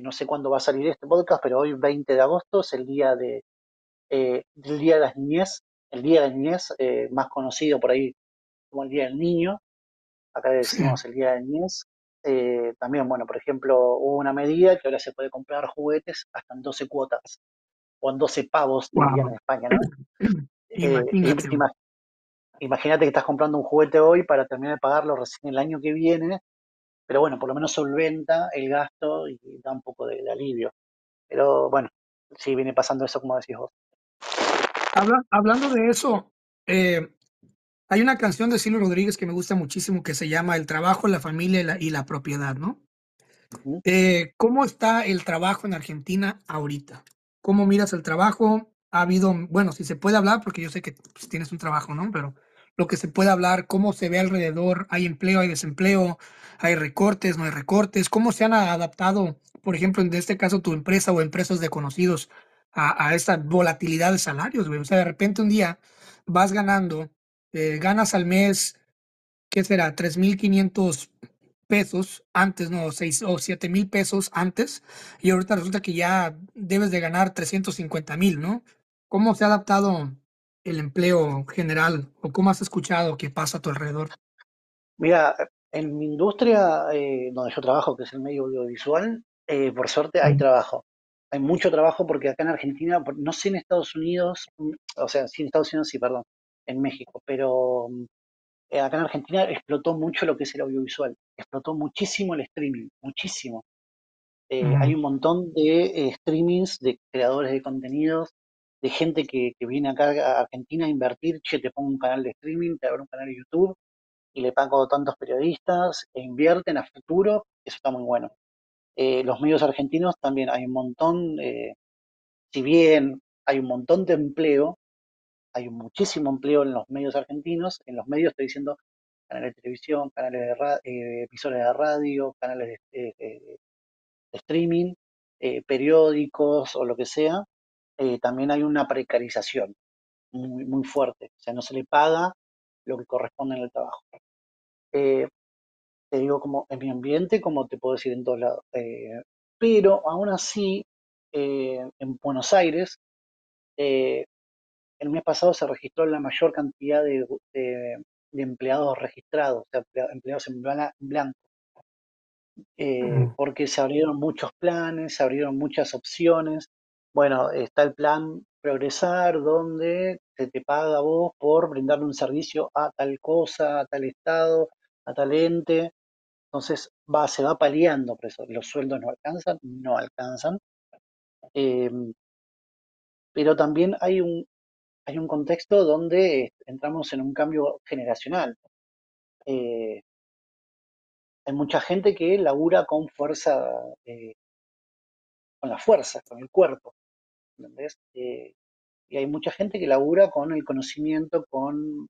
no sé cuándo va a salir este podcast, pero hoy, 20 de agosto, es el día de, el día de las niñez, el día de la niñez, más conocido por ahí como el Día del Niño, acá decimos el Día del Niñez. Eh, también, bueno, por ejemplo, hubo una medida que ahora se puede comprar juguetes hasta en 12 cuotas. o en 12 pavos, dirían en España, ¿no? Imagínate. imagínate que estás comprando un juguete hoy para terminar de pagarlo recién el año que viene, pero bueno, por lo menos solventa el gasto y da un poco de, alivio. Pero bueno, sí viene pasando eso como decís vos. hablando de eso, eh, hay una canción de Silvio Rodríguez que me gusta muchísimo que se llama El trabajo, la familia y la, propiedad, ¿no? Eh, ¿Cómo está el trabajo en Argentina ahorita? ¿Cómo miras el trabajo? Ha habido, bueno, si se puede hablar, porque yo sé que pues, tienes un trabajo, ¿no? Pero lo que se puede hablar, cómo se ve alrededor, hay empleo, hay desempleo, hay recortes, no hay recortes, cómo se han adaptado, por ejemplo, en este caso tu empresa o empresas de conocidos a, a esta volatilidad de salarios, güey. O sea, de repente un día vas ganando eh, ganas al mes, ¿qué será? 3.500 pesos antes, no, 6 o 7 mil pesos antes, y ahorita resulta que ya debes de ganar 350 mil, ¿no? ¿Cómo se ha adaptado el empleo general o cómo has escuchado que pasa a tu alrededor? Mira, en mi industria eh, donde yo trabajo, que es el medio audiovisual, eh, por suerte hay trabajo. Hay mucho trabajo porque acá en Argentina, no sé en Estados Unidos, o sea, sí en Estados Unidos sí, perdón, en México, pero eh, acá en Argentina explotó mucho lo que es el audiovisual, explotó muchísimo el streaming, muchísimo. Eh, hay un montón de eh, streamings de creadores de contenidos, de gente que, viene acá a Argentina a invertir, che, te pongo un canal de streaming, te abro un canal de YouTube y le pago tantos periodistas e invierten a futuro, eso está muy bueno. los medios argentinos también hay un montón, si bien hay un montón de empleo, hay muchísimo empleo en los medios argentinos, en los medios estoy diciendo canales de televisión, canales de radio, eh, emisores de radio, canales de, streaming, eh, periódicos o lo que sea, eh, también hay una precarización muy, muy fuerte, o sea, no se le paga lo que corresponde en el trabajo. te digo como en mi ambiente, como te puedo decir en todos lados. pero aún así, en Buenos Aires, el mes pasado se registró la mayor cantidad de, empleados registrados, o sea, empleados en blanco, eh, mm. porque se abrieron muchos planes, se abrieron muchas opciones. Bueno, está el plan Progresar, donde se te paga a vos por brindarle un servicio a tal cosa, a tal estado, a tal ente. Entonces va, se va paliando, por eso los sueldos no alcanzan, no alcanzan. Em, pero también hay un, hay un contexto donde entramos en un cambio generacional. Eh, hay mucha gente que labura con fuerza, eh, con la fuerza, con el cuerpo. Eh, y hay mucha gente que labura con el conocimiento, con,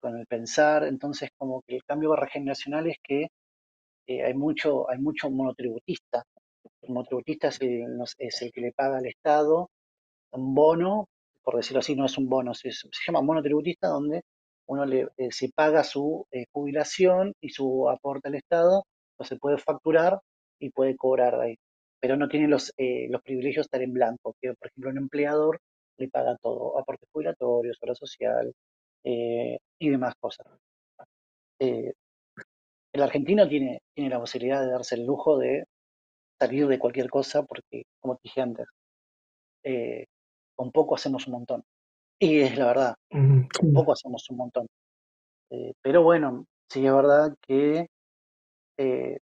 con el pensar, entonces como que el cambio regeneracional es que hay mucho, hay mucho monotributista. El monotributista es el, es el que le paga al Estado un bono por decirlo así, no es un bono, se, se llama monotributista, donde uno le, eh, se paga su eh, jubilación y su aporte al Estado, se puede facturar y puede cobrar ahí. Pero no tiene los, eh, los privilegios de estar en blanco, que por ejemplo un empleador le paga todo, aporte jubilatorio, obra social y demás cosas. el argentino tiene, tiene la posibilidad de darse el lujo de salir de cualquier cosa porque, como dije antes, con poco hacemos un montón. Y es la verdad, con poco hacemos un montón. Eh, pero bueno, sí es verdad que eh,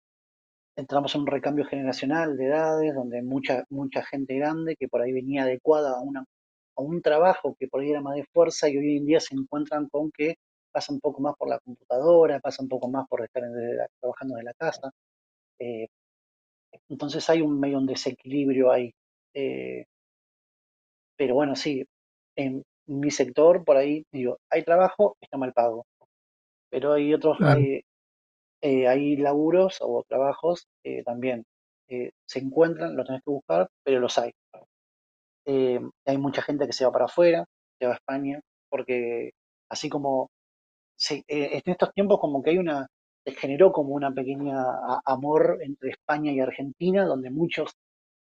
entramos en un recambio generacional de edades, donde mucha, mucha gente grande que por ahí venía adecuada a, una, a un trabajo que por ahí era más de fuerza y hoy en día se encuentran con que pasa un poco más por la computadora, pasa un poco más por estar trabajando desde la casa. Eh, entonces hay un medio un desequilibrio ahí. Pero bueno, sí, en mi sector, por ahí, digo, hay trabajo, está mal pago. Pero hay otros, hay, eh, hay laburos o trabajos que también eh, se encuentran, los tenés que buscar, pero los hay. Eh, hay mucha gente que se va para afuera, se va a España, porque así como en estos tiempos como que hay una, se generó como una pequeña amor entre España y Argentina, donde muchos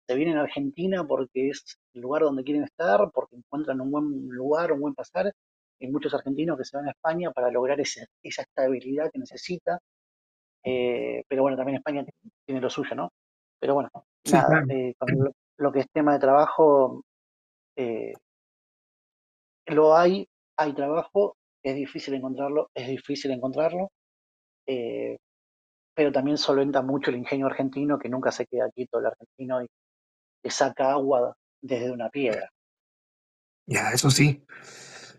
se vienen a Argentina porque es el lugar donde quieren estar, porque encuentran un buen lugar, un buen pasar. Hay muchos argentinos que se van a España para lograr esa estabilidad que necesita. Eh, pero bueno, también España tiene lo suyo, ¿no? Pero bueno, nada, eh, con lo, que es tema de trabajo, lo hay, hay trabajo, es difícil encontrarlo, es difícil encontrarlo, pero también solventa mucho el ingenio argentino que nunca se queda quieto el argentino y que saca agua desde una piedra. Ya, eso sí.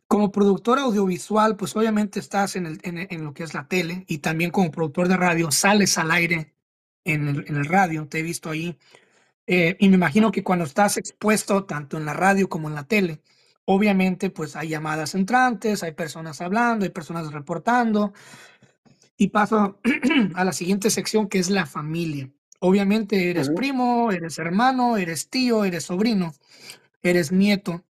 Como productor audiovisual, pues obviamente estás en, el, en, lo que es la tele y también como productor de radio sales al aire en el, en el radio, te he visto ahí. Eh, y me imagino que cuando estás expuesto tanto en la radio como en la tele, obviamente pues hay llamadas entrantes, hay personas hablando, hay personas reportando. Y paso a la siguiente sección que es la familia. Obviamente eres primo, eres hermano, eres tío, eres sobrino, eres nieto.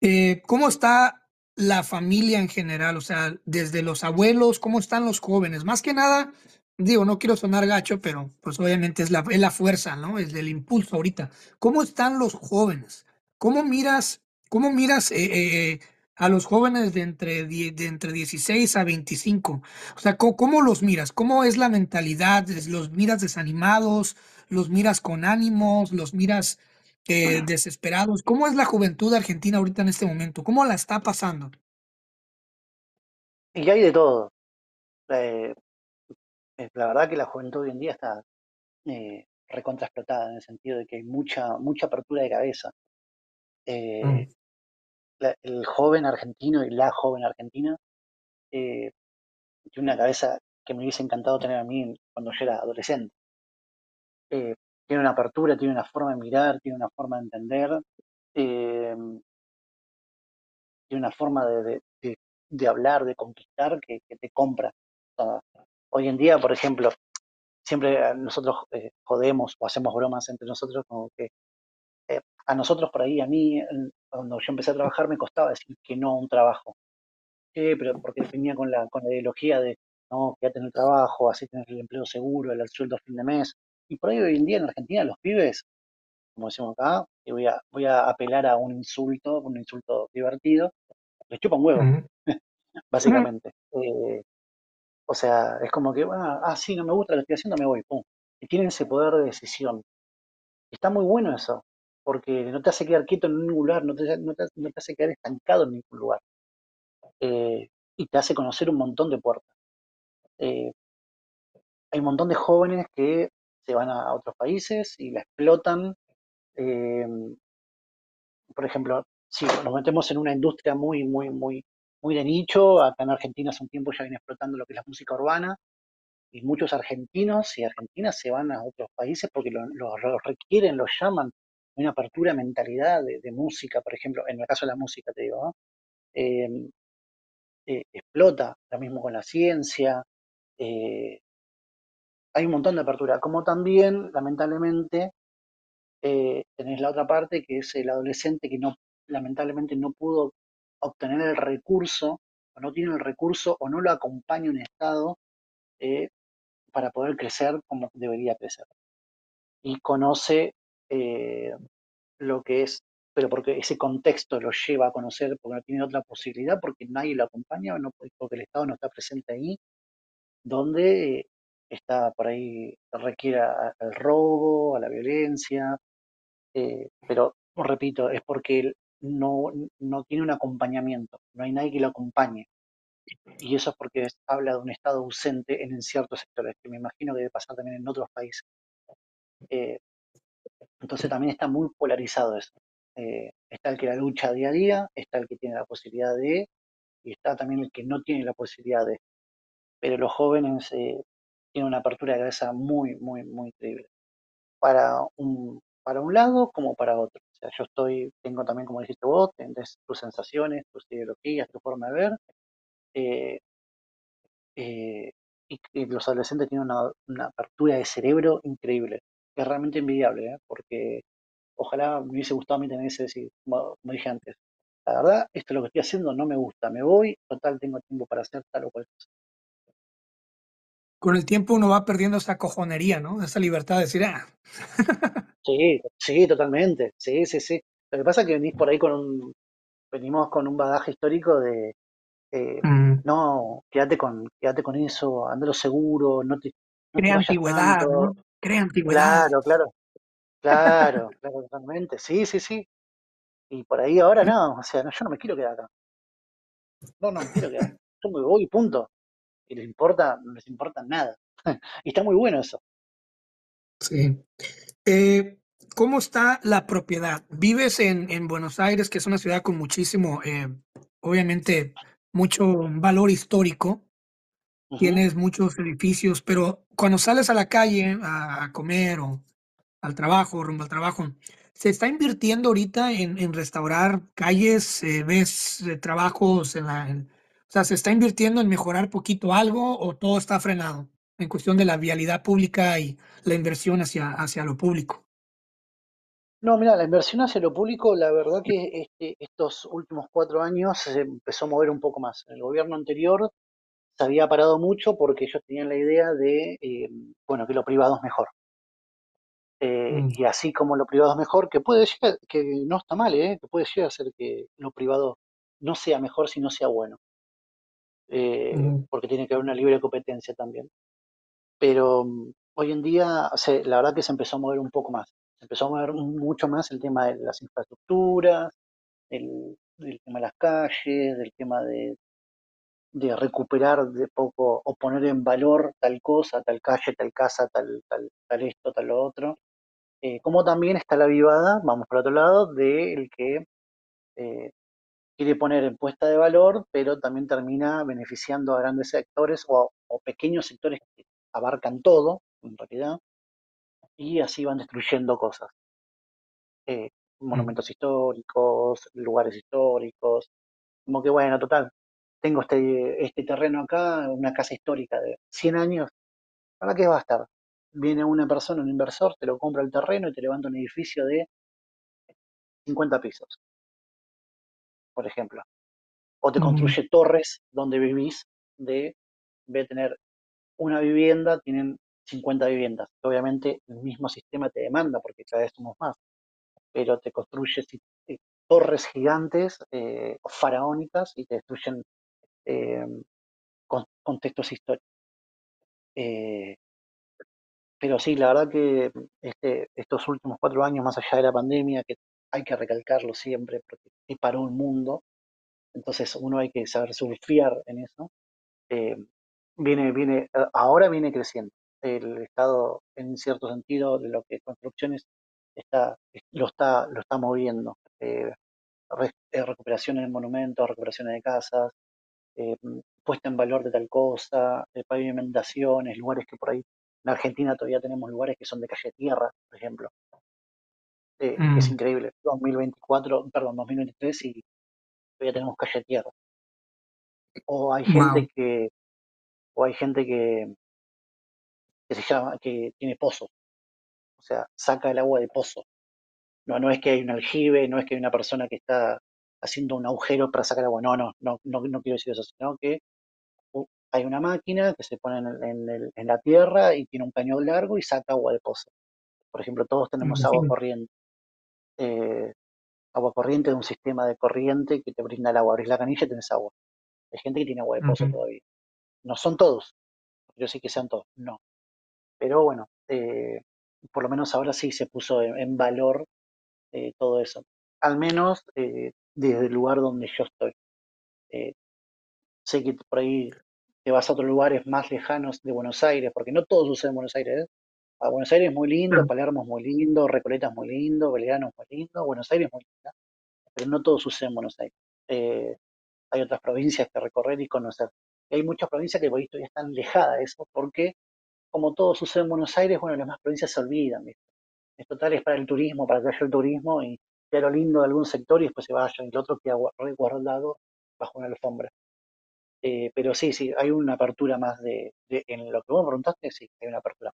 Eh, ¿Cómo está la familia en general? O sea, desde los abuelos, ¿cómo están los jóvenes? Más que nada, digo, no quiero sonar gacho, pero pues obviamente es la, es la fuerza, ¿no? Es el impulso ahorita. ¿Cómo están los jóvenes? ¿Cómo miras, cómo miras eh, eh, a los jóvenes de entre, de entre 16 a 25? O sea, ¿cómo, ¿cómo, los miras? ¿Cómo es la mentalidad? ¿Los miras desanimados? ¿Los miras con ánimos? ¿Los miras eh, desesperados. ¿Cómo es la juventud argentina ahorita en este momento? ¿Cómo la está pasando? Y hay de todo. Eh, eh, la verdad que la juventud hoy en día está eh, recontra explotada en el sentido de que hay mucha, mucha apertura de cabeza. Mm. El joven argentino y la joven argentina tiene una cabeza que me hubiese encantado tener a mí cuando yo era adolescente tiene una apertura, tiene una forma de mirar, tiene una forma de entender, eh, tiene una forma de, hablar, de conquistar que, te compra. hoy en día, por ejemplo, siempre nosotros eh, jodemos o hacemos bromas entre nosotros como que eh, a nosotros por ahí, a mí, cuando yo empecé a trabajar me costaba decir que no a un trabajo. pero porque venía con la, con la ideología de, no, quédate en el trabajo, así tener el empleo seguro, el sueldo a fin de mes. Y por ahí hoy en día en Argentina los pibes, como decimos acá, y voy a, voy a apelar a un insulto, un insulto divertido, les chupan huevo, básicamente. Eh, o sea, es como que, ah, ah, sí, no me gusta lo que estoy haciendo, me voy, pum. Y tienen ese poder de decisión. Está muy bueno eso, porque no te hace quedar quieto en ningún lugar, no te, no te, hace quedar estancado en ningún lugar. Eh, y te hace conocer un montón de puertas. Eh, hay un montón de jóvenes que se van a otros países y la explotan. Eh, por ejemplo, si nos metemos en una industria muy, muy, muy, muy de nicho, acá en Argentina hace un tiempo ya viene explotando lo que es la música urbana, y muchos argentinos y argentinas se van a otros países porque lo, requieren, lo llaman, una apertura de mentalidad de, música, por ejemplo, en el caso de la música, te digo, eh, eh, explota, lo mismo con la ciencia, hay un montón de apertura, como también, lamentablemente, eh, tenés la otra parte que es el adolescente que no, lamentablemente no pudo obtener el recurso, o no tiene el recurso, o no lo acompaña un Estado eh, para poder crecer como debería crecer. Y conoce eh, lo que es, pero porque ese contexto lo lleva a conocer, porque no tiene otra posibilidad, porque nadie lo acompaña, no, porque el Estado no está presente ahí, donde está por ahí, requiere al robo, a la violencia, eh, pero repito, es porque no, no tiene un acompañamiento, no hay nadie que lo acompañe. Y eso es porque habla de un Estado ausente en ciertos sectores, que me imagino que debe pasar también en otros países. Eh, entonces también está muy polarizado eso. Eh, está el que la lucha día a día, está el que tiene la posibilidad de, y está también el que no tiene la posibilidad de. Pero los jóvenes tiene una apertura de cabeza muy, muy, muy increíble. Para un, para un lado como para otro. O sea, yo estoy, tengo también, como dijiste vos, tenés tus sensaciones, tus ideologías, tu forma de ver. Eh, eh, y, los adolescentes tienen una, apertura de cerebro increíble, es realmente envidiable, ¿eh? porque ojalá me hubiese gustado a mí tener ese decir, como, dije antes, la verdad, esto es lo que estoy haciendo, no me gusta, me voy, total tengo tiempo para hacer tal o cual cosa con el tiempo uno va perdiendo esa cojonería, ¿no? Esa libertad de decir, ah. Sí, sí, totalmente. Sí, sí, sí. Lo que pasa es que venís por ahí con un, venimos con un bagaje histórico de, eh, mm. no, quédate con, quédate con eso, andalo seguro, no te... Crea antigüedad, ¿no? Crea antigüedad. Claro, claro. Claro, claro, totalmente. Sí, sí, sí. Y por ahí ahora no, o sea, no, yo no me quiero quedar acá. No, no me quiero quedar. Yo me voy y punto. Y les importa, no les importa nada. y está muy bueno eso. Sí. Eh, ¿Cómo está la propiedad? Vives en, en, Buenos Aires, que es una ciudad con muchísimo, eh, obviamente, mucho valor histórico. Uh -huh. Tienes muchos edificios, pero cuando sales a la calle a, comer o al trabajo, rumbo al trabajo, ¿se está invirtiendo ahorita en, en restaurar calles? Eh, ¿Ves eh, trabajos en la... En, o sea, ¿se está invirtiendo en mejorar poquito algo o todo está frenado en cuestión de la vialidad pública y la inversión hacia, hacia lo público? No, mira, la inversión hacia lo público, la verdad que este, estos últimos cuatro años se empezó a mover un poco más. El gobierno anterior se había parado mucho porque ellos tenían la idea de, eh, bueno, que lo privado es mejor. Eh, mm. Y así como lo privado es mejor, que puede llegar, que no está mal, eh, que puede llegar a ser que lo privado no sea mejor si no sea bueno. Mm. Porque tiene que haber una libre competencia también. Pero um, hoy en día, la verdad que se empezó a mover un poco más. Se empezó a mover mucho más el tema de las infraestructuras, el, del tema de las calles, del tema de, de recuperar de poco o poner en valor tal cosa, tal calle, tal casa, tal, tal, tal esto, tal lo otro. Eh, como también está la vivada, vamos por otro lado, del que eh, quiere poner en puesta de valor, pero también termina beneficiando a grandes sectores o, o pequeños sectores que abarcan todo, en realidad, y así van destruyendo cosas. Eh, monumentos históricos, lugares históricos, como que bueno, total, tengo este, este terreno acá, una casa histórica de 100 años, ¿para qué va a estar? Viene una persona, un inversor, te lo compra el terreno y te levanta un edificio de 50 pisos, por ejemplo. O te construye torres donde vivís de, de tener una vivienda, tienen 50 viviendas. Obviamente el mismo sistema te demanda porque cada vez somos más, pero te construye torres gigantes, eh, faraónicas y te destruyen eh, con, contextos históricos. Eh, pero sí, la verdad que este, estos últimos cuatro años, más allá de la pandemia, que hay que recalcarlo siempre porque paró un mundo, entonces uno hay que saber surfear en eso. Eh, viene, viene, ahora viene creciendo. El Estado, en cierto sentido, de lo que construcciones está, lo está, lo está moviendo. Eh, recuperaciones de monumentos, recuperaciones de casas, eh, puesta en valor de tal cosa, eh, pavimentaciones, lugares que por ahí en Argentina todavía tenemos lugares que son de calle tierra, por ejemplo. Eh, mm. Es increíble. 2024, perdón, 2023 y todavía tenemos calle tierra. O hay gente wow. que, o hay gente que, que se llama, que tiene pozos. O sea, saca el agua de pozo. No, no es que hay un aljibe, no es que hay una persona que está haciendo un agujero para sacar agua. No, no, no, no, no quiero decir eso, sino que hay una máquina que se pone en, en, el, en, la tierra y tiene un cañón largo y saca agua de pozo. Por ejemplo, todos tenemos agua corriente. Eh, agua corriente es un sistema de corriente que te brinda el agua. Abrís la canilla y tenés agua. Hay gente que tiene agua de pozo uh -huh. todavía. No son todos. Yo sí que sean todos. No. Pero bueno, eh, por lo menos ahora sí se puso en, en valor eh, todo eso. Al menos eh, desde el lugar donde yo estoy. Eh, sé que por ahí te vas a otros lugares más lejanos de Buenos Aires, porque no todo sucede en Buenos Aires. ¿eh? A Buenos Aires es muy lindo. Palermo es muy lindo, Recoleta es muy lindo, Belgrano es muy lindo, Buenos Aires es muy lindo, pero no todo sucede en Buenos Aires. Eh, hay otras provincias que recorrer y conocer. Y hay muchas provincias que por ahí todavía están lejadas de eso, porque como todo sucede en Buenos Aires, bueno, las demás provincias se olvidan. ¿viste? Es total, es para el turismo, para que haya el turismo y lo lindo de algún sector y después se vaya, y el otro queda guardado bajo una alfombra. Eh, pero sí, sí, hay una apertura más de, de, en lo que vos me preguntaste, sí, hay una apertura.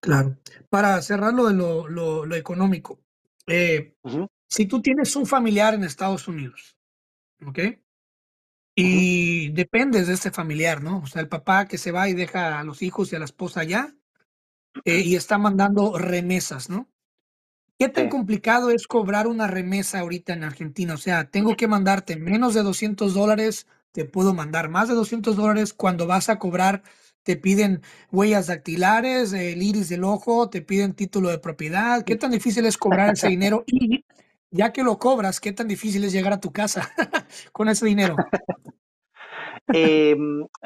Claro. Para cerrarlo de lo, lo, lo económico, eh, uh -huh. si tú tienes un familiar en Estados Unidos, ¿ok? Y uh -huh. dependes de ese familiar, ¿no? O sea, el papá que se va y deja a los hijos y a la esposa allá eh, y está mandando remesas, ¿no? ¿Qué tan sí. complicado es cobrar una remesa ahorita en Argentina? O sea, tengo que mandarte menos de 200 dólares, te puedo mandar más de 200 dólares. Cuando vas a cobrar, te piden huellas dactilares, el iris del ojo, te piden título de propiedad. ¿Qué tan difícil es cobrar ese dinero? Y ya que lo cobras, ¿qué tan difícil es llegar a tu casa con ese dinero? eh,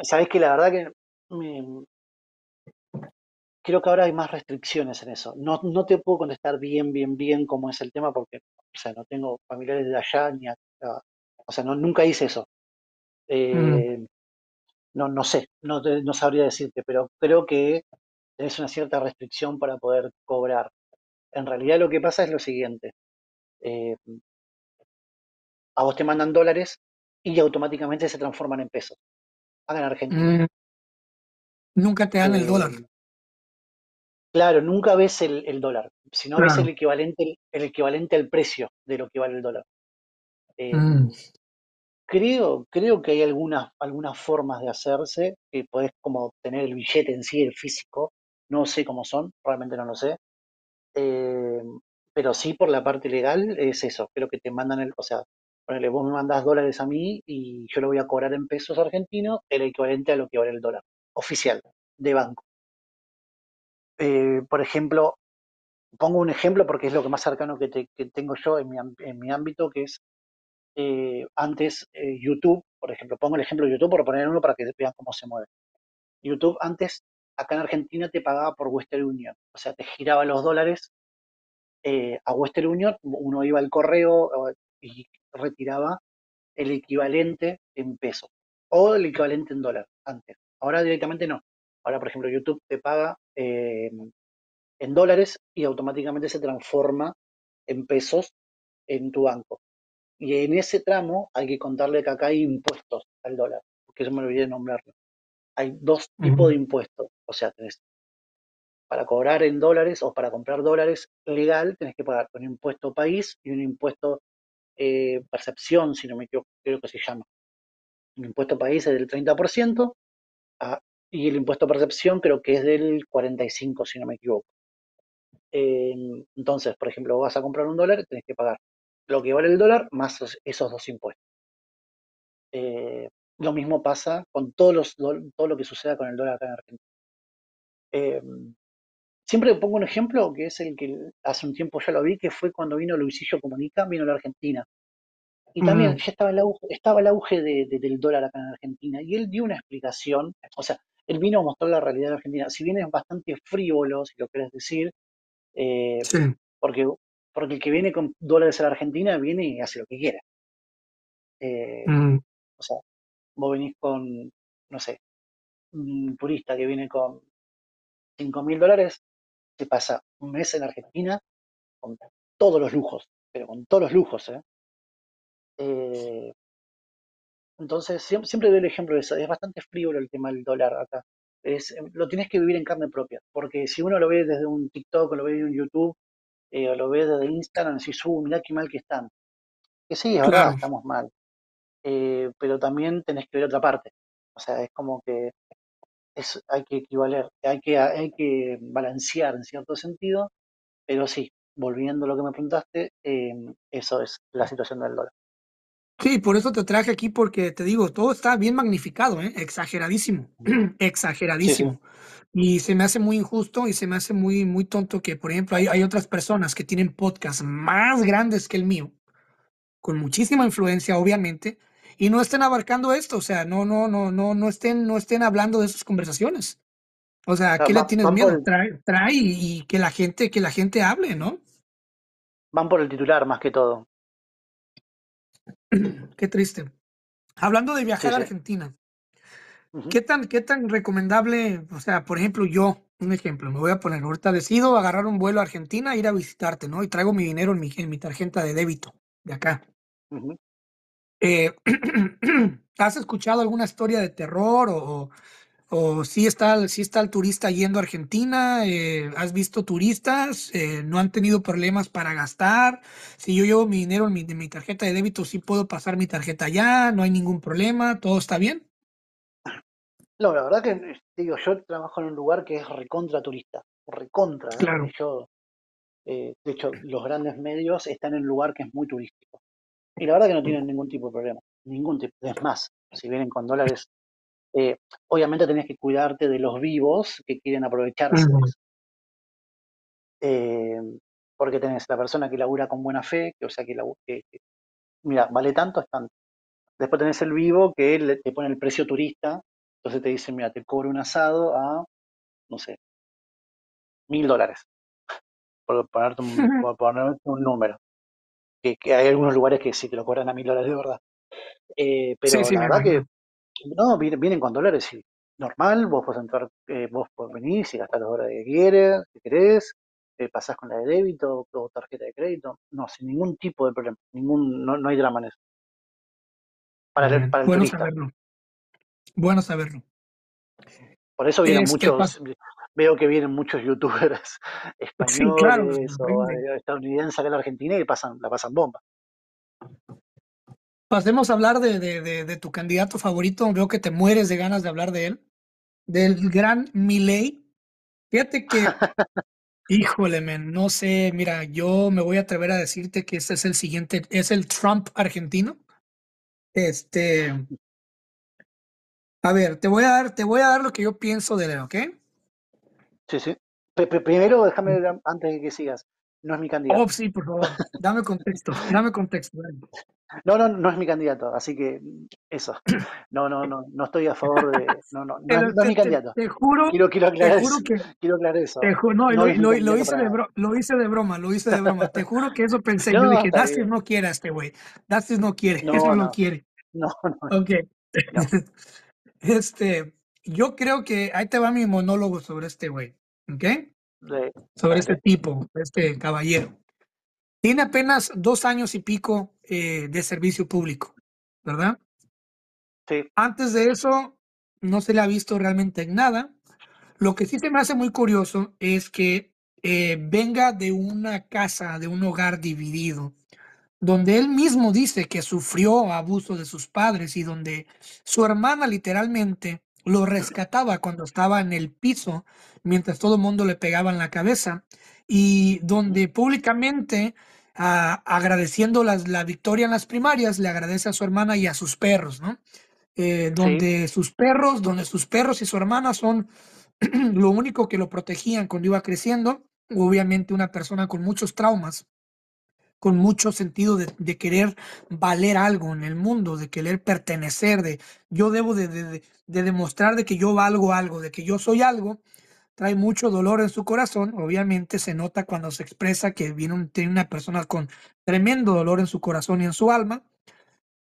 Sabes que la verdad que me, creo que ahora hay más restricciones en eso. No, no te puedo contestar bien, bien, bien cómo es el tema porque, o sea, no tengo familiares de allá ni acá. O sea, no, nunca hice eso. Mm, Eh, no, no sé, no, no sabría decirte, pero creo que tenés una cierta restricción para poder cobrar. En realidad lo que pasa es lo siguiente. eh, a vos te mandan dólares y automáticamente se transforman en pesos. Acá en Argentina. mm, nunca te dan el dólar. Claro, nunca ves el, el dólar, sino ves el Claro. equivalente, el equivalente al precio de lo que vale el dólar. Eh, Mm, creo, creo que hay algunas, algunas formas de hacerse, que podés como obtener el billete en sí, el físico, no sé cómo son, realmente no lo sé, eh, pero sí por la parte legal es eso, creo que te mandan el, o sea, ponele, vos me mandás dólares a mí y yo lo voy a cobrar en pesos argentinos, el equivalente a lo que vale el dólar, oficial, de banco. Eh, por ejemplo, pongo un ejemplo porque es lo que más cercano que, te- que tengo yo en mi, en mi ámbito, que es eh, antes eh, YouTube, por ejemplo, pongo el ejemplo de YouTube por poner uno para que vean cómo se mueve. YouTube antes, acá en Argentina, te pagaba por Western Union, o sea, te giraba los dólares eh, a Western Union, uno iba al correo y retiraba el equivalente en pesos o el equivalente en dólar antes. Ahora directamente no. Ahora, por ejemplo, YouTube te paga eh, en dólares y automáticamente se transforma en pesos en tu banco. Y en ese tramo hay que contarle que acá hay impuestos al dólar, porque eso me olvidé de nombrarlo. Hay dos tipos de impuestos. O sea, tenés para cobrar en dólares o para comprar dólares legal, tenés que pagar un impuesto país y un impuesto eh, percepción, si no me equivoco, creo que se llama. Un impuesto país es del 30% ah, y el impuesto percepción creo que es del 45%, si no me equivoco. Eh, entonces, por ejemplo, vas a comprar un dólar, tenés que pagar lo que vale el dólar más esos dos impuestos. Eh, lo mismo pasa con todos los, todo lo que suceda con el dólar acá en Argentina. Eh, siempre pongo un ejemplo que es el que hace un tiempo ya lo vi, que fue cuando vino Luisillo Comunica, vino a la Argentina. Y también mm, ya estaba el auge, estaba el auge de, de, del dólar acá en Argentina. Y él dio una explicación, o sea, él vino a mostrar la realidad de Argentina. Si bien es bastante frívolo, si lo querés decir, eh, sí, porque, porque el que viene con dólares a la Argentina viene y hace lo que quiera. Eh, mm, o sea, vos venís con, no sé, un turista que viene con cinco mil dólares, se pasa un mes en Argentina con todos los lujos, pero con todos los lujos, ¿eh? Eh, entonces, siempre, siempre doy el ejemplo de eso. Es bastante frívolo el tema del dólar acá. Es, eh, lo tienes que vivir en carne propia, porque si uno lo ve desde un TikTok o lo ve de un YouTube eh, o lo ve desde Instagram, decís, uh, mirá qué mal que están. Que sí, claro. estamos mal, eh, pero también tenés que ver otra parte. O sea, es como que es, hay que equivaler, hay que, hay que balancear en cierto sentido, pero sí, volviendo a lo que me preguntaste, eh, eso es la situación del dólar. Sí, por eso te traje aquí porque te digo, todo está bien magnificado, ¿eh? Exageradísimo, Sí, sí. exageradísimo. Y se me hace muy injusto y se me hace muy, muy tonto que, por ejemplo, hay, hay otras personas que tienen podcasts más grandes que el mío, con muchísima influencia, obviamente, y no estén abarcando esto, o sea, no, no, no, no, no estén, no estén hablando de essus conversaciones. O sea, ¿a Claro, qué le tienes miedo? el, Trae, trae y, y que la gente, que la gente hable, ¿no? van por el titular más que todo. Qué triste. Hablando de Sí, viajar a. Argentina. ¿Qué tan, qué tan recomendable? O sea, por ejemplo, yo, un ejemplo, me voy a poner, ahorita decido agarrar un vuelo a Argentina, ir a visitarte, ¿no? Y traigo mi dinero en mi, en mi tarjeta de débito de acá. Eh, ¿has escuchado alguna historia de terror o, o sí está, el- sí está el turista yendo a Argentina? Eh, ¿has visto turistas? Eh, ¿no han tenido problemas para gastar? Si yo llevo mi dinero en mi, en mi tarjeta de débito, sí puedo pasar mi tarjeta allá, no hay ningún problema, todo está bien. No, la verdad que, digo, yo trabajo en un lugar que es recontra turista, recontra, ¿eh? Claro. Yo, eh, de hecho, los grandes medios están en un lugar que es muy turístico. Y la verdad que no tienen ningún tipo de problema, ningún tipo. Es más, si vienen con dólares, eh, obviamente tenés que cuidarte de los vivos que quieren aprovecharse eso. Eh, porque tenés la persona que labura con buena fe, que, o sea, que, que, mira, vale tanto, es tanto. Después tenés el vivo que te pone el precio turista, entonces te dice, mira, te cobro un asado a, no sé, mil dólares, por ponerte un, un número. Que, hay algunos lugares que sí te lo cobran a mil dólares de verdad. Eh, pero la verdad que, no, vienen, con dólares y normal, vos podés entrar, eh, vos podés venir y gastar las horas que quieres, si querés, eh, pasás con la de débito o tarjeta de crédito, no, sin ningún tipo de problema, ningún, no, no hay drama en eso. Para el, para el bueno saberlo. Bueno saberlo. Por eso vienen muchos, veo que vienen muchos youtubers españoles o estadounidenses acá en la Argentina y pasan, la pasan bomba. Pasemos a hablar de, de, de, tu candidato favorito. Veo que te mueres de ganas de hablar de él. Del gran Milei. Fíjate que, híjole, men, no sé, mira, yo me voy a atrever a decirte que este es el siguiente, es el Trump argentino. Este, a ver, te voy a dar, te voy a dar lo que yo pienso de él, ¿ok? Sí, sí. primero, déjame, mm. antes de que sigas, no es mi candidato. Oh, sí, por favor, dame contexto, dame contexto. No, no, no es mi candidato, así que eso. No, no, no, no estoy a favor de. No, no, no, es mi candidato. Te, juro. Quiero, quiero aclarar eso. Que, quiero aclarar eso. no, lo, lo, hice de lo hice de broma, lo hice de broma. Te juro que eso pensé. yo dije, Dustin no quiere a este güey. Dustin no quiere, eso no quiere. No, no. Ok. Este, yo creo que ahí te va mi monólogo sobre este güey, ¿ok? Sobre este tipo, este caballero. Tiene apenas dos años y pico eh, de servicio público, ¿verdad? Sí. Antes de eso, no se le ha visto realmente en nada. Lo que sí se me hace muy curioso es que eh, venga de una casa, de un hogar dividido, donde él mismo dice que sufrió abuso de sus padres y donde su hermana literalmente lo rescataba cuando estaba en el piso mientras todo el mundo le pegaba en la cabeza y donde públicamente ah, agradeciendo las, la victoria en las primarias le agradece a su hermana y a sus perros, ¿no? Eh, donde sus perros, donde sus perros y su hermana son lo único que lo protegían cuando iba creciendo, obviamente una persona con muchos traumas con mucho sentido de, querer valer algo en el mundo, de querer pertenecer, de yo debo de, demostrar de que yo valgo algo, de que yo soy algo, trae mucho dolor en su corazón. Obviamente se nota cuando se expresa que viene tiene una persona con tremendo dolor en su corazón y en su alma.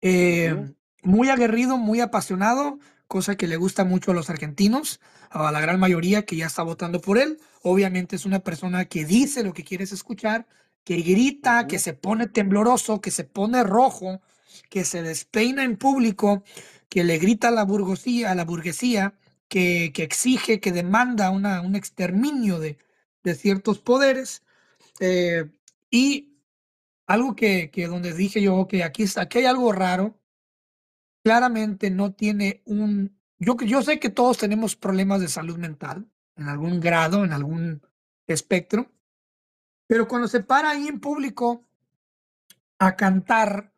Eh, muy aguerrido, muy apasionado, cosa que le gusta mucho a los argentinos, a la gran mayoría que ya está votando por él. Obviamente es una persona que dice lo que quieres escuchar, que grita, que se pone tembloroso, que se pone rojo, que se despeina en público, que le grita a la burguesía, a la burguesía que, que exige, que demanda una, un exterminio de, de ciertos poderes. Eh, y algo que, que, donde dije yo, que aquí, aquí hay algo raro, claramente no tiene un... Yo, yo sé que todos tenemos problemas de salud mental, en algún grado, en algún espectro, pero cuando se para ahí en público a cantar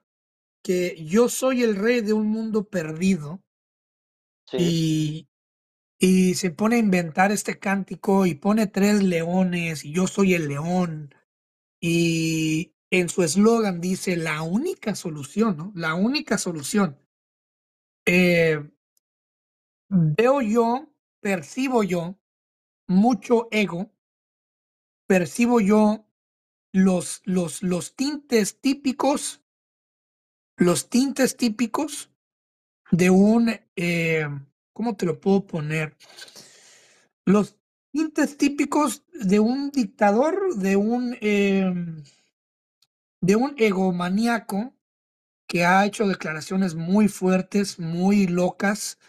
que yo soy el rey de un mundo perdido y, y se pone a inventar este cántico y pone tres leones y yo soy el león y en su eslogan dice la única solución, ¿no? La única solución. Eh, veo yo, percibo yo mucho ego percibo yo los, los, los tintes típicos, los tintes típicos de un, eh, ¿cómo te lo puedo poner? Los tintes típicos de un dictador, de un, eh, de un egomaníaco que ha hecho declaraciones muy fuertes, muy locas,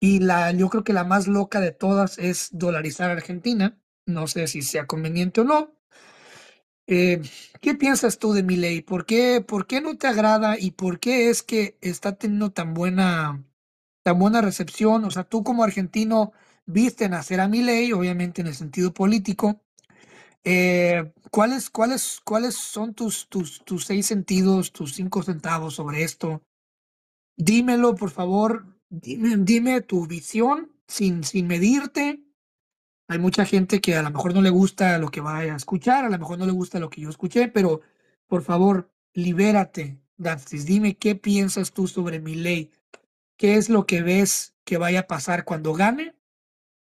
y la, yo creo que la más loca de todas es dolarizar a Argentina. No sé si sea conveniente o no. Eh, ¿Qué piensas tú de mi ley? ¿Por qué, ¿Por qué no te agrada y por qué es que está teniendo tan buena, tan buena recepción? O sea, tú como argentino viste nacer a mi ley, obviamente en el sentido político. Eh, ¿cuáles, cuáles, ¿Cuáles son tus, tus, tus seis sentidos, tus cinco centavos sobre esto? Dímelo, por favor. Dime, dime tu visión sin, sin medirte Hay mucha gente que a lo mejor no le gusta lo que vaya a escuchar, a lo mejor no le gusta lo que yo escuché, pero por favor, libérate, Dantes. Dime qué piensas tú sobre mi ley. ¿Qué es lo que ves que vaya a pasar cuando gane?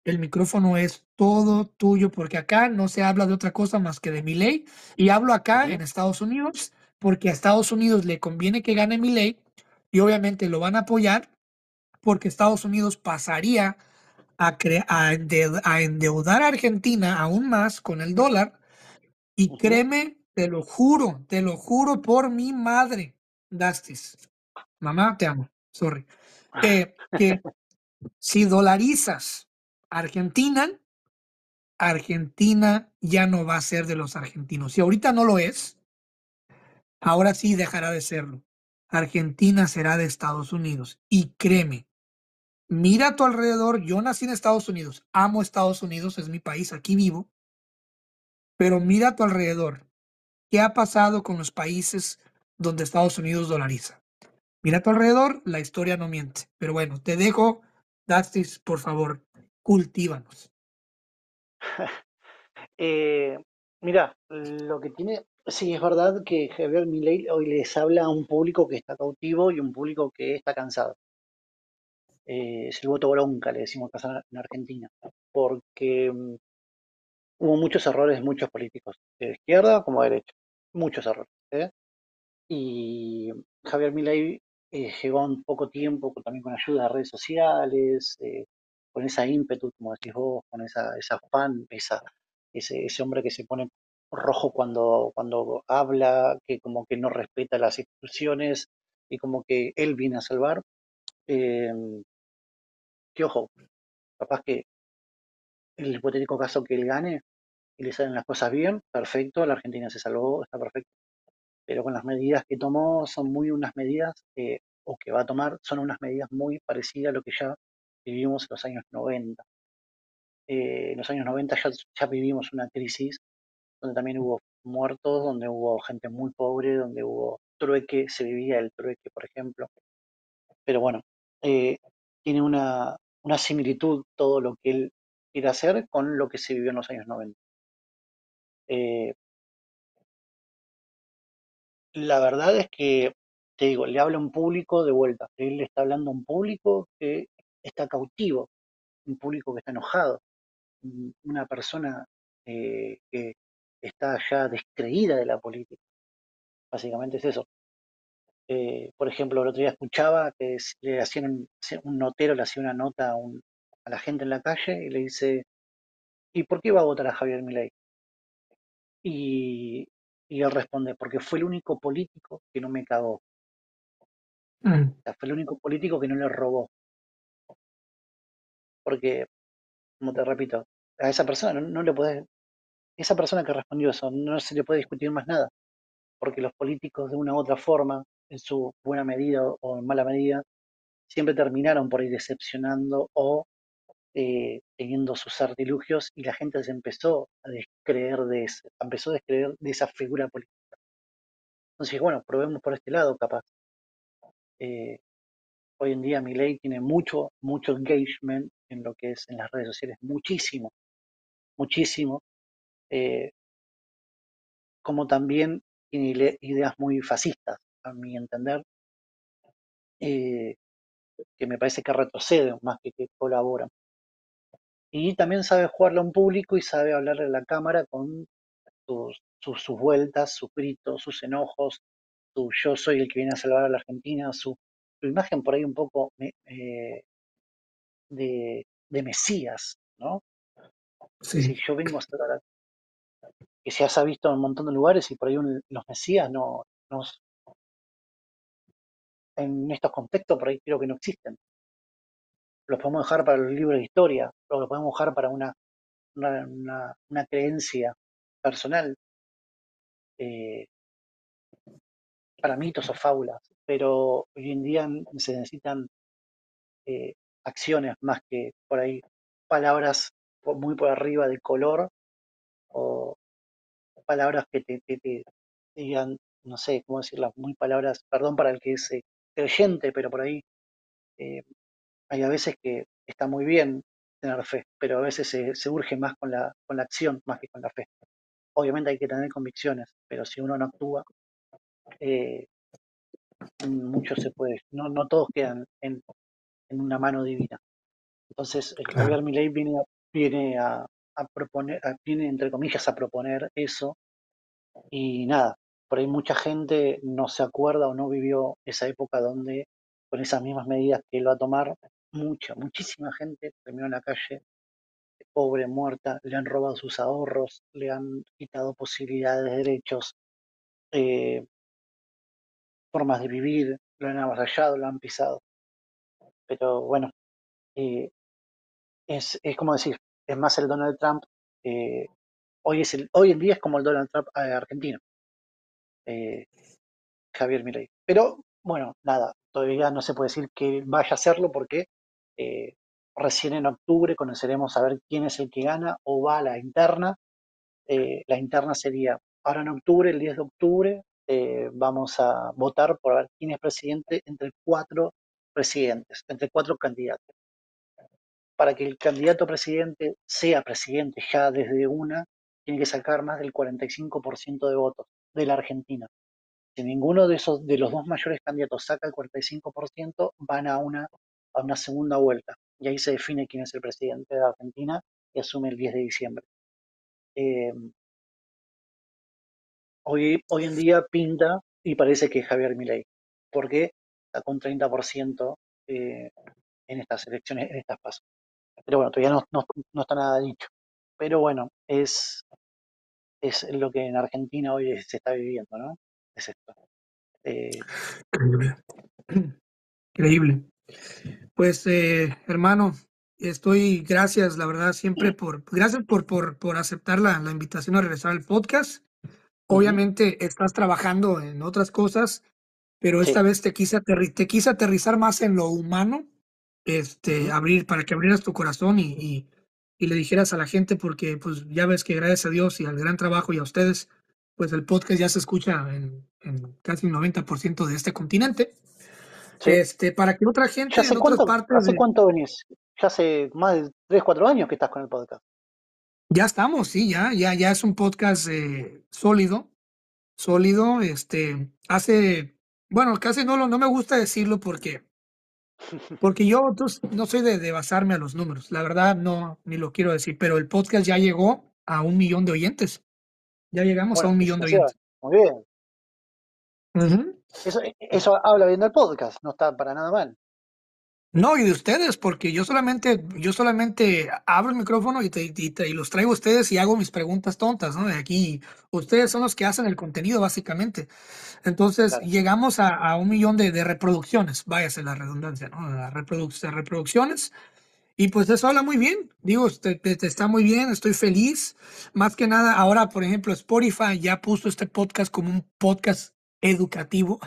El micrófono es todo tuyo, porque acá no se habla de otra cosa más que de mi ley. Y hablo acá en Estados Unidos, porque a Estados Unidos le conviene que gane mi ley y obviamente lo van a apoyar, porque Estados Unidos pasaría a, a, a endeudar a Argentina aún más con el dólar. Y créeme, te lo juro, te lo juro por mi madre, Dastis. Mamá, te amo. Sorry. Que si dolarizas Argentina, Argentina ya no va a ser de los argentinos. Si ahorita no lo es, ahora sí dejará de serlo. Argentina será de Estados Unidos. Y créeme, mira a tu alrededor. Yo nací en Estados Unidos, amo Estados Unidos, es mi país, aquí vivo. Pero mira a tu alrededor. ¿Qué ha pasado con los países donde Estados Unidos dolariza? Mira a tu alrededor, la historia no miente. Pero bueno, te dejo, Dastis, por favor, cultívanos. Eh, mira, lo que tiene, sí, es verdad que Javier Milei hoy les habla a un público que está cautivo y un público que está cansado. Eh, es el voto bronca, le decimos en Argentina, porque mm, hubo muchos errores de muchos políticos, de izquierda como de derecha, muchos errores. ¿eh? Y Javier Milei eh, llegó en poco tiempo, también con ayuda de redes sociales, eh, con esa ímpetu, como decís vos, con esa, esa afán, esa, ese, ese hombre que se pone rojo cuando, cuando habla, que como que no respeta las instituciones y como que él viene a salvar. Eh, que ojo, capaz que el hipotético caso que él gane y le salen las cosas bien, perfecto, la Argentina se salvó, está perfecto pero con las medidas que tomó son muy unas medidas, o que va a tomar, son unas medidas muy parecidas a lo que ya vivimos en los años 90. Eh, en los años 90 ya, ya vivimos una crisis donde también hubo muertos, donde hubo gente muy pobre, donde hubo trueque, se vivía el trueque, por ejemplo. Pero bueno, eh, tiene una, una similitud todo lo que él quiere hacer con lo que se vivió en los años 90. Eh, La verdad es que, te digo, le habla a un público de vuelta. Él le está hablando a un público que está cautivo, un público que está enojado, un- una persona eh, que está ya descreída de la política. Básicamente es eso. Eh, por ejemplo, el otro día escuchaba que le hacían un, un notero, le hacía una nota a, un- a la gente en la calle y le dice, ¿y por qué va a votar a Javier Milei? Y, y él responde, porque fue el único político que no me cagó. O Mm, sea, fue el único político que no le robó. Porque como te repito, a esa persona no, no le puedes, esa persona que respondió eso, no se le puede discutir más nada, porque los políticos de una u otra forma, en su buena medida o en mala medida, siempre terminaron por ir decepcionando o eh, teniendo sus artilugios y la gente se empezó a descreer de eso, empezó a descreer de esa figura política. Entonces, bueno, probemos por este lado, capaz. Eh, hoy en día mi ley tiene mucho, mucho engagement en lo que es en las redes sociales, muchísimo, muchísimo. Eh, como también tiene ideas muy fascistas, a mi entender, que me parece que retroceden más que que colaboran. Y también sabe jugarle a un público y sabe hablarle a la cámara con sus, sus, sus vueltas, sus gritos, sus enojos, su yo soy el que viene a salvar a la Argentina, su, su imagen por ahí un poco eh, de, de, Mesías, ¿no? Sí. decir, yo vengo a salvar, que se ha visto en un montón de lugares y por ahí un, los Mesías no, no, en estos contextos por ahí creo que no existen. Los podemos dejar para los libros de historia, o los podemos dejar para una, una, una, creencia personal, eh, para mitos o fábulas, pero hoy en día se necesitan eh, acciones más que por ahí palabras muy por arriba del color o palabras que te, digan, no sé cómo decirlas, muy palabras, perdón para el que es eh, creyente, pero por ahí hay a veces que está muy bien tener fe, pero a veces se, se urge más con la, con la acción más que con la fe. Obviamente hay que tener convicciones, pero si uno no actúa, eh, mucho se puede, no, no todos quedan en, en una mano divina. Entonces, eh, Javier Milei viene, viene a, a proponer, a- viene entre comillas a proponer eso, y nada, por ahí mucha gente no se acuerda o no vivió esa época donde con esas mismas medidas que él va a tomar, mucha, muchísima gente terminó en la calle, pobre, muerta, le han robado sus ahorros, le han quitado posibilidades, derechos, eh, formas de vivir, lo han avasallado, lo han pisado. Pero bueno, eh, es, es como decir, es más el Donald Trump, eh, hoy, es el, hoy en día es como el Donald Trump argentino, Javier Milei. Pero bueno, nada, todavía no se puede decir que vaya a hacerlo porque eh, recién en octubre conoceremos a ver quién es el que gana o va a la interna. Eh, la interna sería ahora en octubre, el 10 de octubre, eh, vamos a votar por ver quién es presidente entre cuatro presidentes, entre cuatro candidatos. Para que el candidato presidente sea presidente ya desde una, tiene que sacar más del 45% de votos de la Argentina. Si ninguno de esos de los dos mayores candidatos saca el 45%, van a una, a una segunda vuelta. Y ahí se define quién es el presidente de Argentina y asume el 10 de diciembre. Eh, hoy, hoy en día pinta y parece que es Javier Milei, porque sacó un 30% eh, en estas elecciones, en estas pasos. Pero bueno, todavía no, no, no está nada dicho. Pero bueno, es, es lo que en Argentina hoy se está viviendo, ¿no? Es esto. Eh, Increíble. Increíble. Pues, eh, hermano, estoy, gracias, la verdad, siempre por, gracias por, por, por aceptar la, la invitación a regresar al podcast. Obviamente estás trabajando en otras cosas, pero sí, esta vez te quise, te quise aterrizar más en lo humano, este, abrir, para que abrieras tu corazón y, y, y le dijeras a la gente, porque pues ya ves que gracias a Dios y al gran trabajo y a ustedes, pues el podcast ya se escucha en, en casi el 90% de este continente. Sí. Este, para que otra ¿Ya gente hace en otras cuánto, partes hace de, cuánto venís? Ya hace más de 3, 4 años que estás con el podcast. ya estamos, sí, ya, ya, ya es un podcast eh, sólido, sólido, este, hace, bueno, casi no lo, no me gusta decirlo porque, porque yo pues, no soy de, de basarme a los números, la verdad no, ni lo quiero decir, pero el podcast ya llegó a un millón de oyentes, ya llegamos a un millón de oyentes. Muy bien. Ujú. Eso, eso habla bien del podcast, no está para nada mal. No, y de ustedes, porque yo solamente, yo solamente abro el micrófono y, te, y, te- y los traigo a ustedes y hago mis preguntas tontas, ¿no? De aquí, ustedes son los que hacen el contenido, básicamente. Entonces, Claro. llegamos a, a un millón de, de reproducciones, váyase la redundancia, ¿no? Reproduc- de reproducciones. Y pues eso habla muy bien, digo, te- te está muy bien, estoy feliz. Más que nada, ahora, por ejemplo, Spotify ya puso este podcast como un podcast educativo.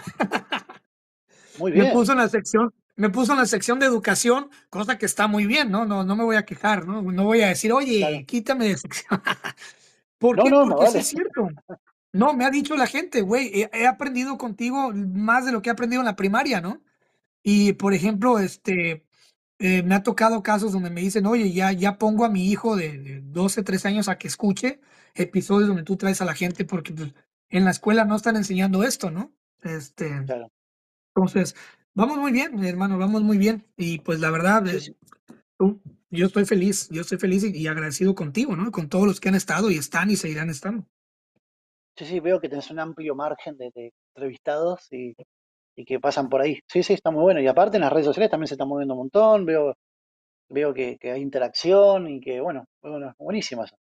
Muy Me bien. puso en la sección, me puso en la sección de educación, cosa que está muy bien, ¿no? No, no me voy a quejar, ¿no? No voy a decir, oye, Claro. quítame de sección. ¿Por No, qué? no, no Porque vale. es cierto. No, me ha dicho la gente, güey, he, he aprendido contigo más de lo que he aprendido en la primaria, ¿no? Y, por ejemplo, este, eh, me ha tocado casos donde me dicen, oye, ya, ya pongo a mi hijo de, de 12, 13 años a que escuche episodios donde tú traes a la gente porque pues, en la escuela no están enseñando esto, ¿no? Este, Claro. entonces, vamos muy bien, hermano, vamos muy bien. Y pues la verdad, Sí, eh, tú- yo estoy feliz, yo estoy feliz y, y agradecido contigo, ¿no? Con todos los que han estado y están y seguirán estando. Sí, sí, veo que tenés un amplio margen de, de entrevistados y, y que pasan por ahí. Sí, sí, está muy bueno. Y aparte en las redes sociales también se está moviendo un montón. Veo, veo que, que hay interacción y que, bueno, bueno, buenísimo eso.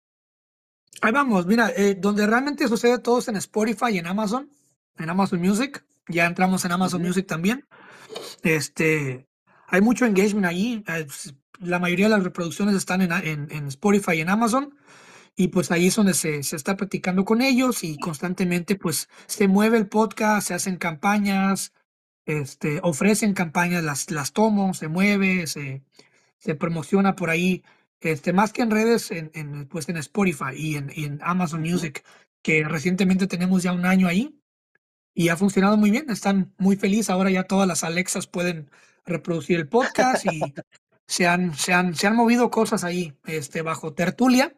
Ahí vamos, mira, eh, donde realmente sucede todo es en Spotify y en Amazon, en Amazon Music. Ya entramos en Amazon Music también. Este, hay mucho engagement allí. eh, s- La mayoría de las reproducciones están en, en, en Spotify y en Amazon. Y pues ahí es donde se, se está platicando con ellos y constantemente pues se mueve el podcast, se hacen campañas, este, ofrecen campañas, las, las tomo, se mueve, se, se promociona por ahí, este, más que en redes, en, en, pues en Spotify y en, y en Amazon. Music, que recientemente tenemos ya un año ahí y ha funcionado muy bien, están muy felices, ahora ya todas las Alexas pueden reproducir el podcast y se han, se han, se han movido cosas ahí, este, bajo tertulia.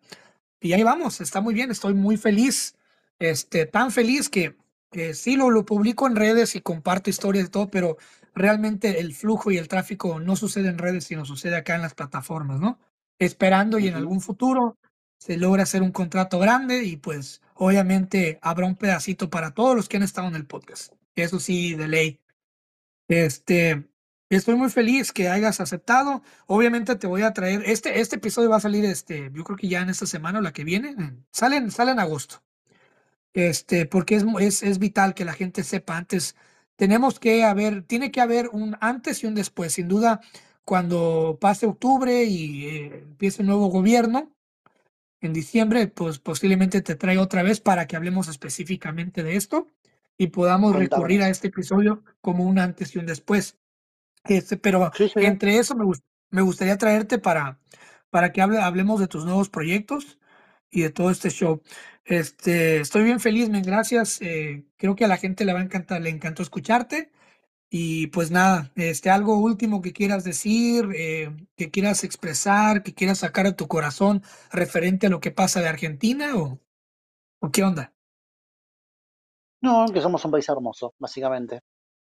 Y ahí vamos, está muy bien, estoy muy feliz, este, tan feliz que, que sí lo, lo publico en redes y comparto historias y todo, pero realmente el flujo y el tráfico no sucede en redes, sino sucede acá en las plataformas, ¿no? Esperando y en algún futuro se logra hacer un contrato grande y pues obviamente habrá un pedacito para todos los que han estado en el podcast. Eso sí, de ley. Este, estoy muy feliz que hayas aceptado. Obviamente te voy a traer, este, este episodio va a salir, este, yo creo que ya en esta semana o la que viene, sale, sale en agosto. Este, porque es, es, es vital que la gente sepa antes tenemos que haber, tiene que haber un antes y un después. Sin duda, cuando pase octubre y eh, empiece el nuevo gobierno, en diciembre, pues posiblemente te traiga otra vez para que hablemos específicamente de esto y podamos recurrir a este episodio como un antes y un después. Este, pero entre eso me, me gustaría traerte para, para que hable, hablemos de tus nuevos proyectos y de todo este show. Este, estoy bien feliz, men, gracias. Eh, creo que a la gente le va a encantar, le encantó escucharte. Y pues nada, este, algo último que quieras decir, eh, que quieras expresar, que quieras sacar a tu corazón referente a lo que pasa de Argentina o, o qué onda. No, que somos un país hermoso, básicamente.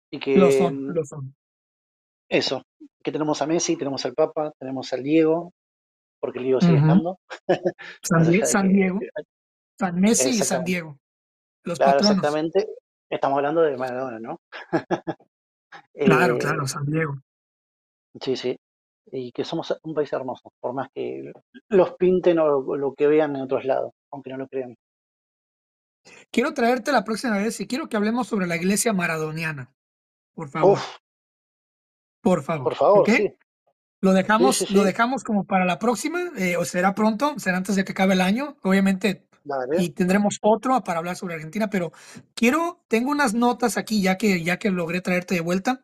Y que lo son, lo son. Eso, que tenemos a Messi, tenemos al Papa, tenemos al Diego, porque el Diego sigue estando. San, Diego. San Messi y San Diego. Los claro, exactamente. Estamos hablando de Maradona, ¿no? claro, eh, claro, San Diego. Sí, sí. Y que somos un país hermoso, por más que los pinten o lo que vean en otros lados, aunque no lo crean. Quiero traerte la próxima vez y quiero que hablemos sobre la iglesia maradoniana. Por favor. Por favor. Por favor, sí. Lo dejamos, lo dejamos como para la próxima, eh, o será pronto, será antes de que acabe el año. Obviamente y tendremos otro para hablar sobre Argentina, pero quiero, tengo unas notas aquí ya que, ya que logré traerte de vuelta,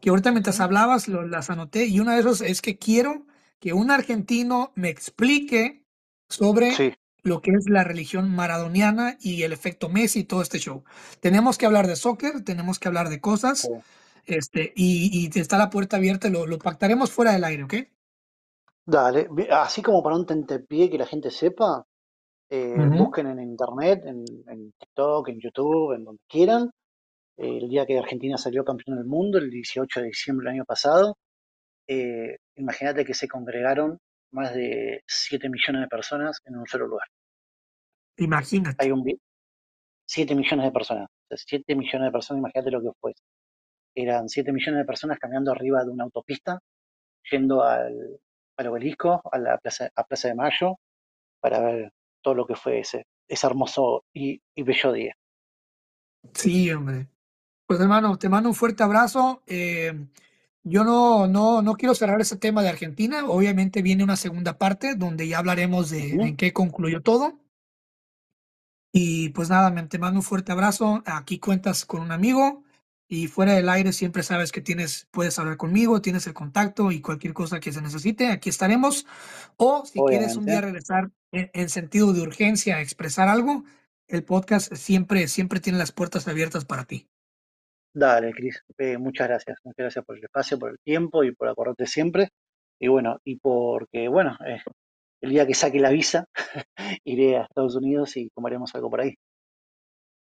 que ahorita mientras hablabas las anoté y una de esos es que quiero que un argentino me explique sobre lo que es la religión maradoniana y el efecto Messi y todo este show. Tenemos que hablar de soccer, tenemos que hablar de cosas, este, y, y, está la puerta abierta, lo, lo pactaremos fuera del aire, ¿ok? Dale, así como para un tentepié que la gente sepa, eh, busquen en internet, en, TikTok, en YouTube, en donde quieran. el día que Argentina salió campeón del mundo, el 18 de diciembre del año pasado, eh, imagínate que se congregaron más de 7 millones de personas en un solo lugar. Imagínate. Hay un 7 millones de personas. 7 millones de personas, imagínate lo que fue. Eran 7 millones de personas caminando arriba de una autopista, yendo al, al obelisco, a la plaza, a Plaza de Mayo, para ver todo lo que fue ese, ese hermoso y, bello día. Sí, hombre. Pues hermano, te mando un fuerte abrazo. Eh, yo no, no, no quiero cerrar ese tema de Argentina. Obviamente viene una segunda parte donde ya hablaremos de en qué concluyó todo. Y pues nada, te mando un fuerte abrazo. Aquí cuentas con un amigo y fuera del aire siempre sabes que tienes, puedes hablar conmigo, tienes el contacto y cualquier cosa que se necesite, aquí estaremos. O si quieres un día regresar en, sentido de urgencia a expresar algo, el podcast siempre, siempre tiene las puertas abiertas para ti. Dale, Cris, eh, muchas gracias. Muchas gracias por el espacio, por el tiempo y por acordarte siempre. Y bueno, y porque, bueno, eh, el día que saque la visa, iré a Estados Unidos y comeremos algo por ahí.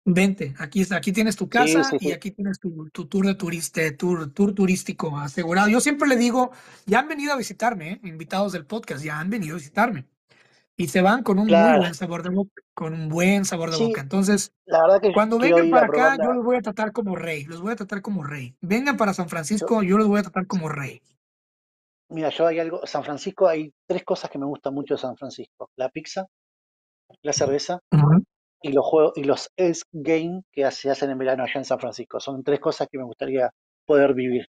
Vente, aquí, aquí tienes tu casa y aquí tienes tu, tour de turista, tour, tour turístico asegurado. Yo siempre le digo, ya han venido a visitarme, ¿eh? invitados del podcast, ya han venido a visitarme. Y se van con un muy buen sabor de boca, con un buen sabor de boca. Entonces, cuando vengan para acá, yo los voy a tratar como rey, los voy a tratar como rey. Vengan para San Francisco, yo los voy a tratar como rey. Mira, yo hay algo, San Francisco hay tres cosas que me gustan mucho de San Francisco. La pizza, la cerveza y los juegos y los es game que se hacen en verano allá en San Francisco. Son tres cosas que me gustaría poder vivir.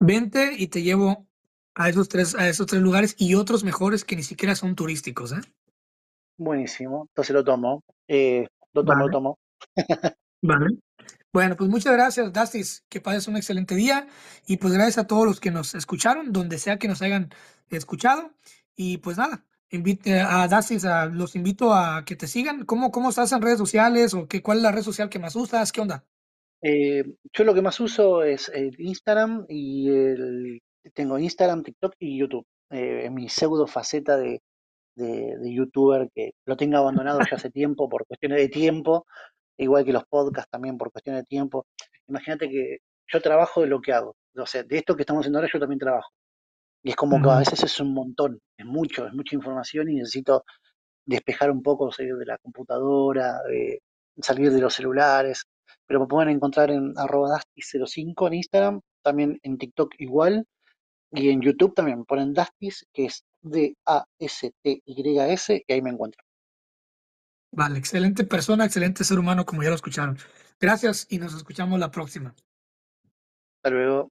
Vente y te llevo a esos tres, a esos tres lugares y otros mejores que ni siquiera son turísticos, ¿eh? Buenísimo. Entonces lo tomo. Eh, lo tomo, lo tomo. vale. Bueno, pues muchas gracias, Dastis. Que pases un excelente día. Y pues gracias a todos los que nos escucharon, donde sea que nos hayan escuchado. Y pues nada, invite a Dasis, a, los invito a que te sigan. ¿Cómo, ¿Cómo estás en redes sociales o qué, cuál es la red social que más usas? ¿Qué onda? Eh, yo lo que más uso es el Instagram y el tengo Instagram, TikTok y YouTube. Eh, mi pseudo faceta de, de, youtuber que lo tengo abandonado ya hace tiempo por cuestiones de tiempo, igual que los podcasts también por cuestiones de tiempo. Imagínate que yo trabajo de lo que hago. O sea, de esto que estamos haciendo ahora yo también trabajo. Y es como que a veces es un montón, es mucho, es mucha información y necesito despejar un poco, salir de la computadora, salir de los celulares. Pero me pueden encontrar en arroba 05 en Instagram, también en TikTok igual, y en YouTube también me ponen Dastis, que es D-A-S-T-Y-S, y ahí me encuentran. Vale, excelente persona, excelente ser humano, como ya lo escucharon. Gracias y nos escuchamos la próxima. Hasta luego.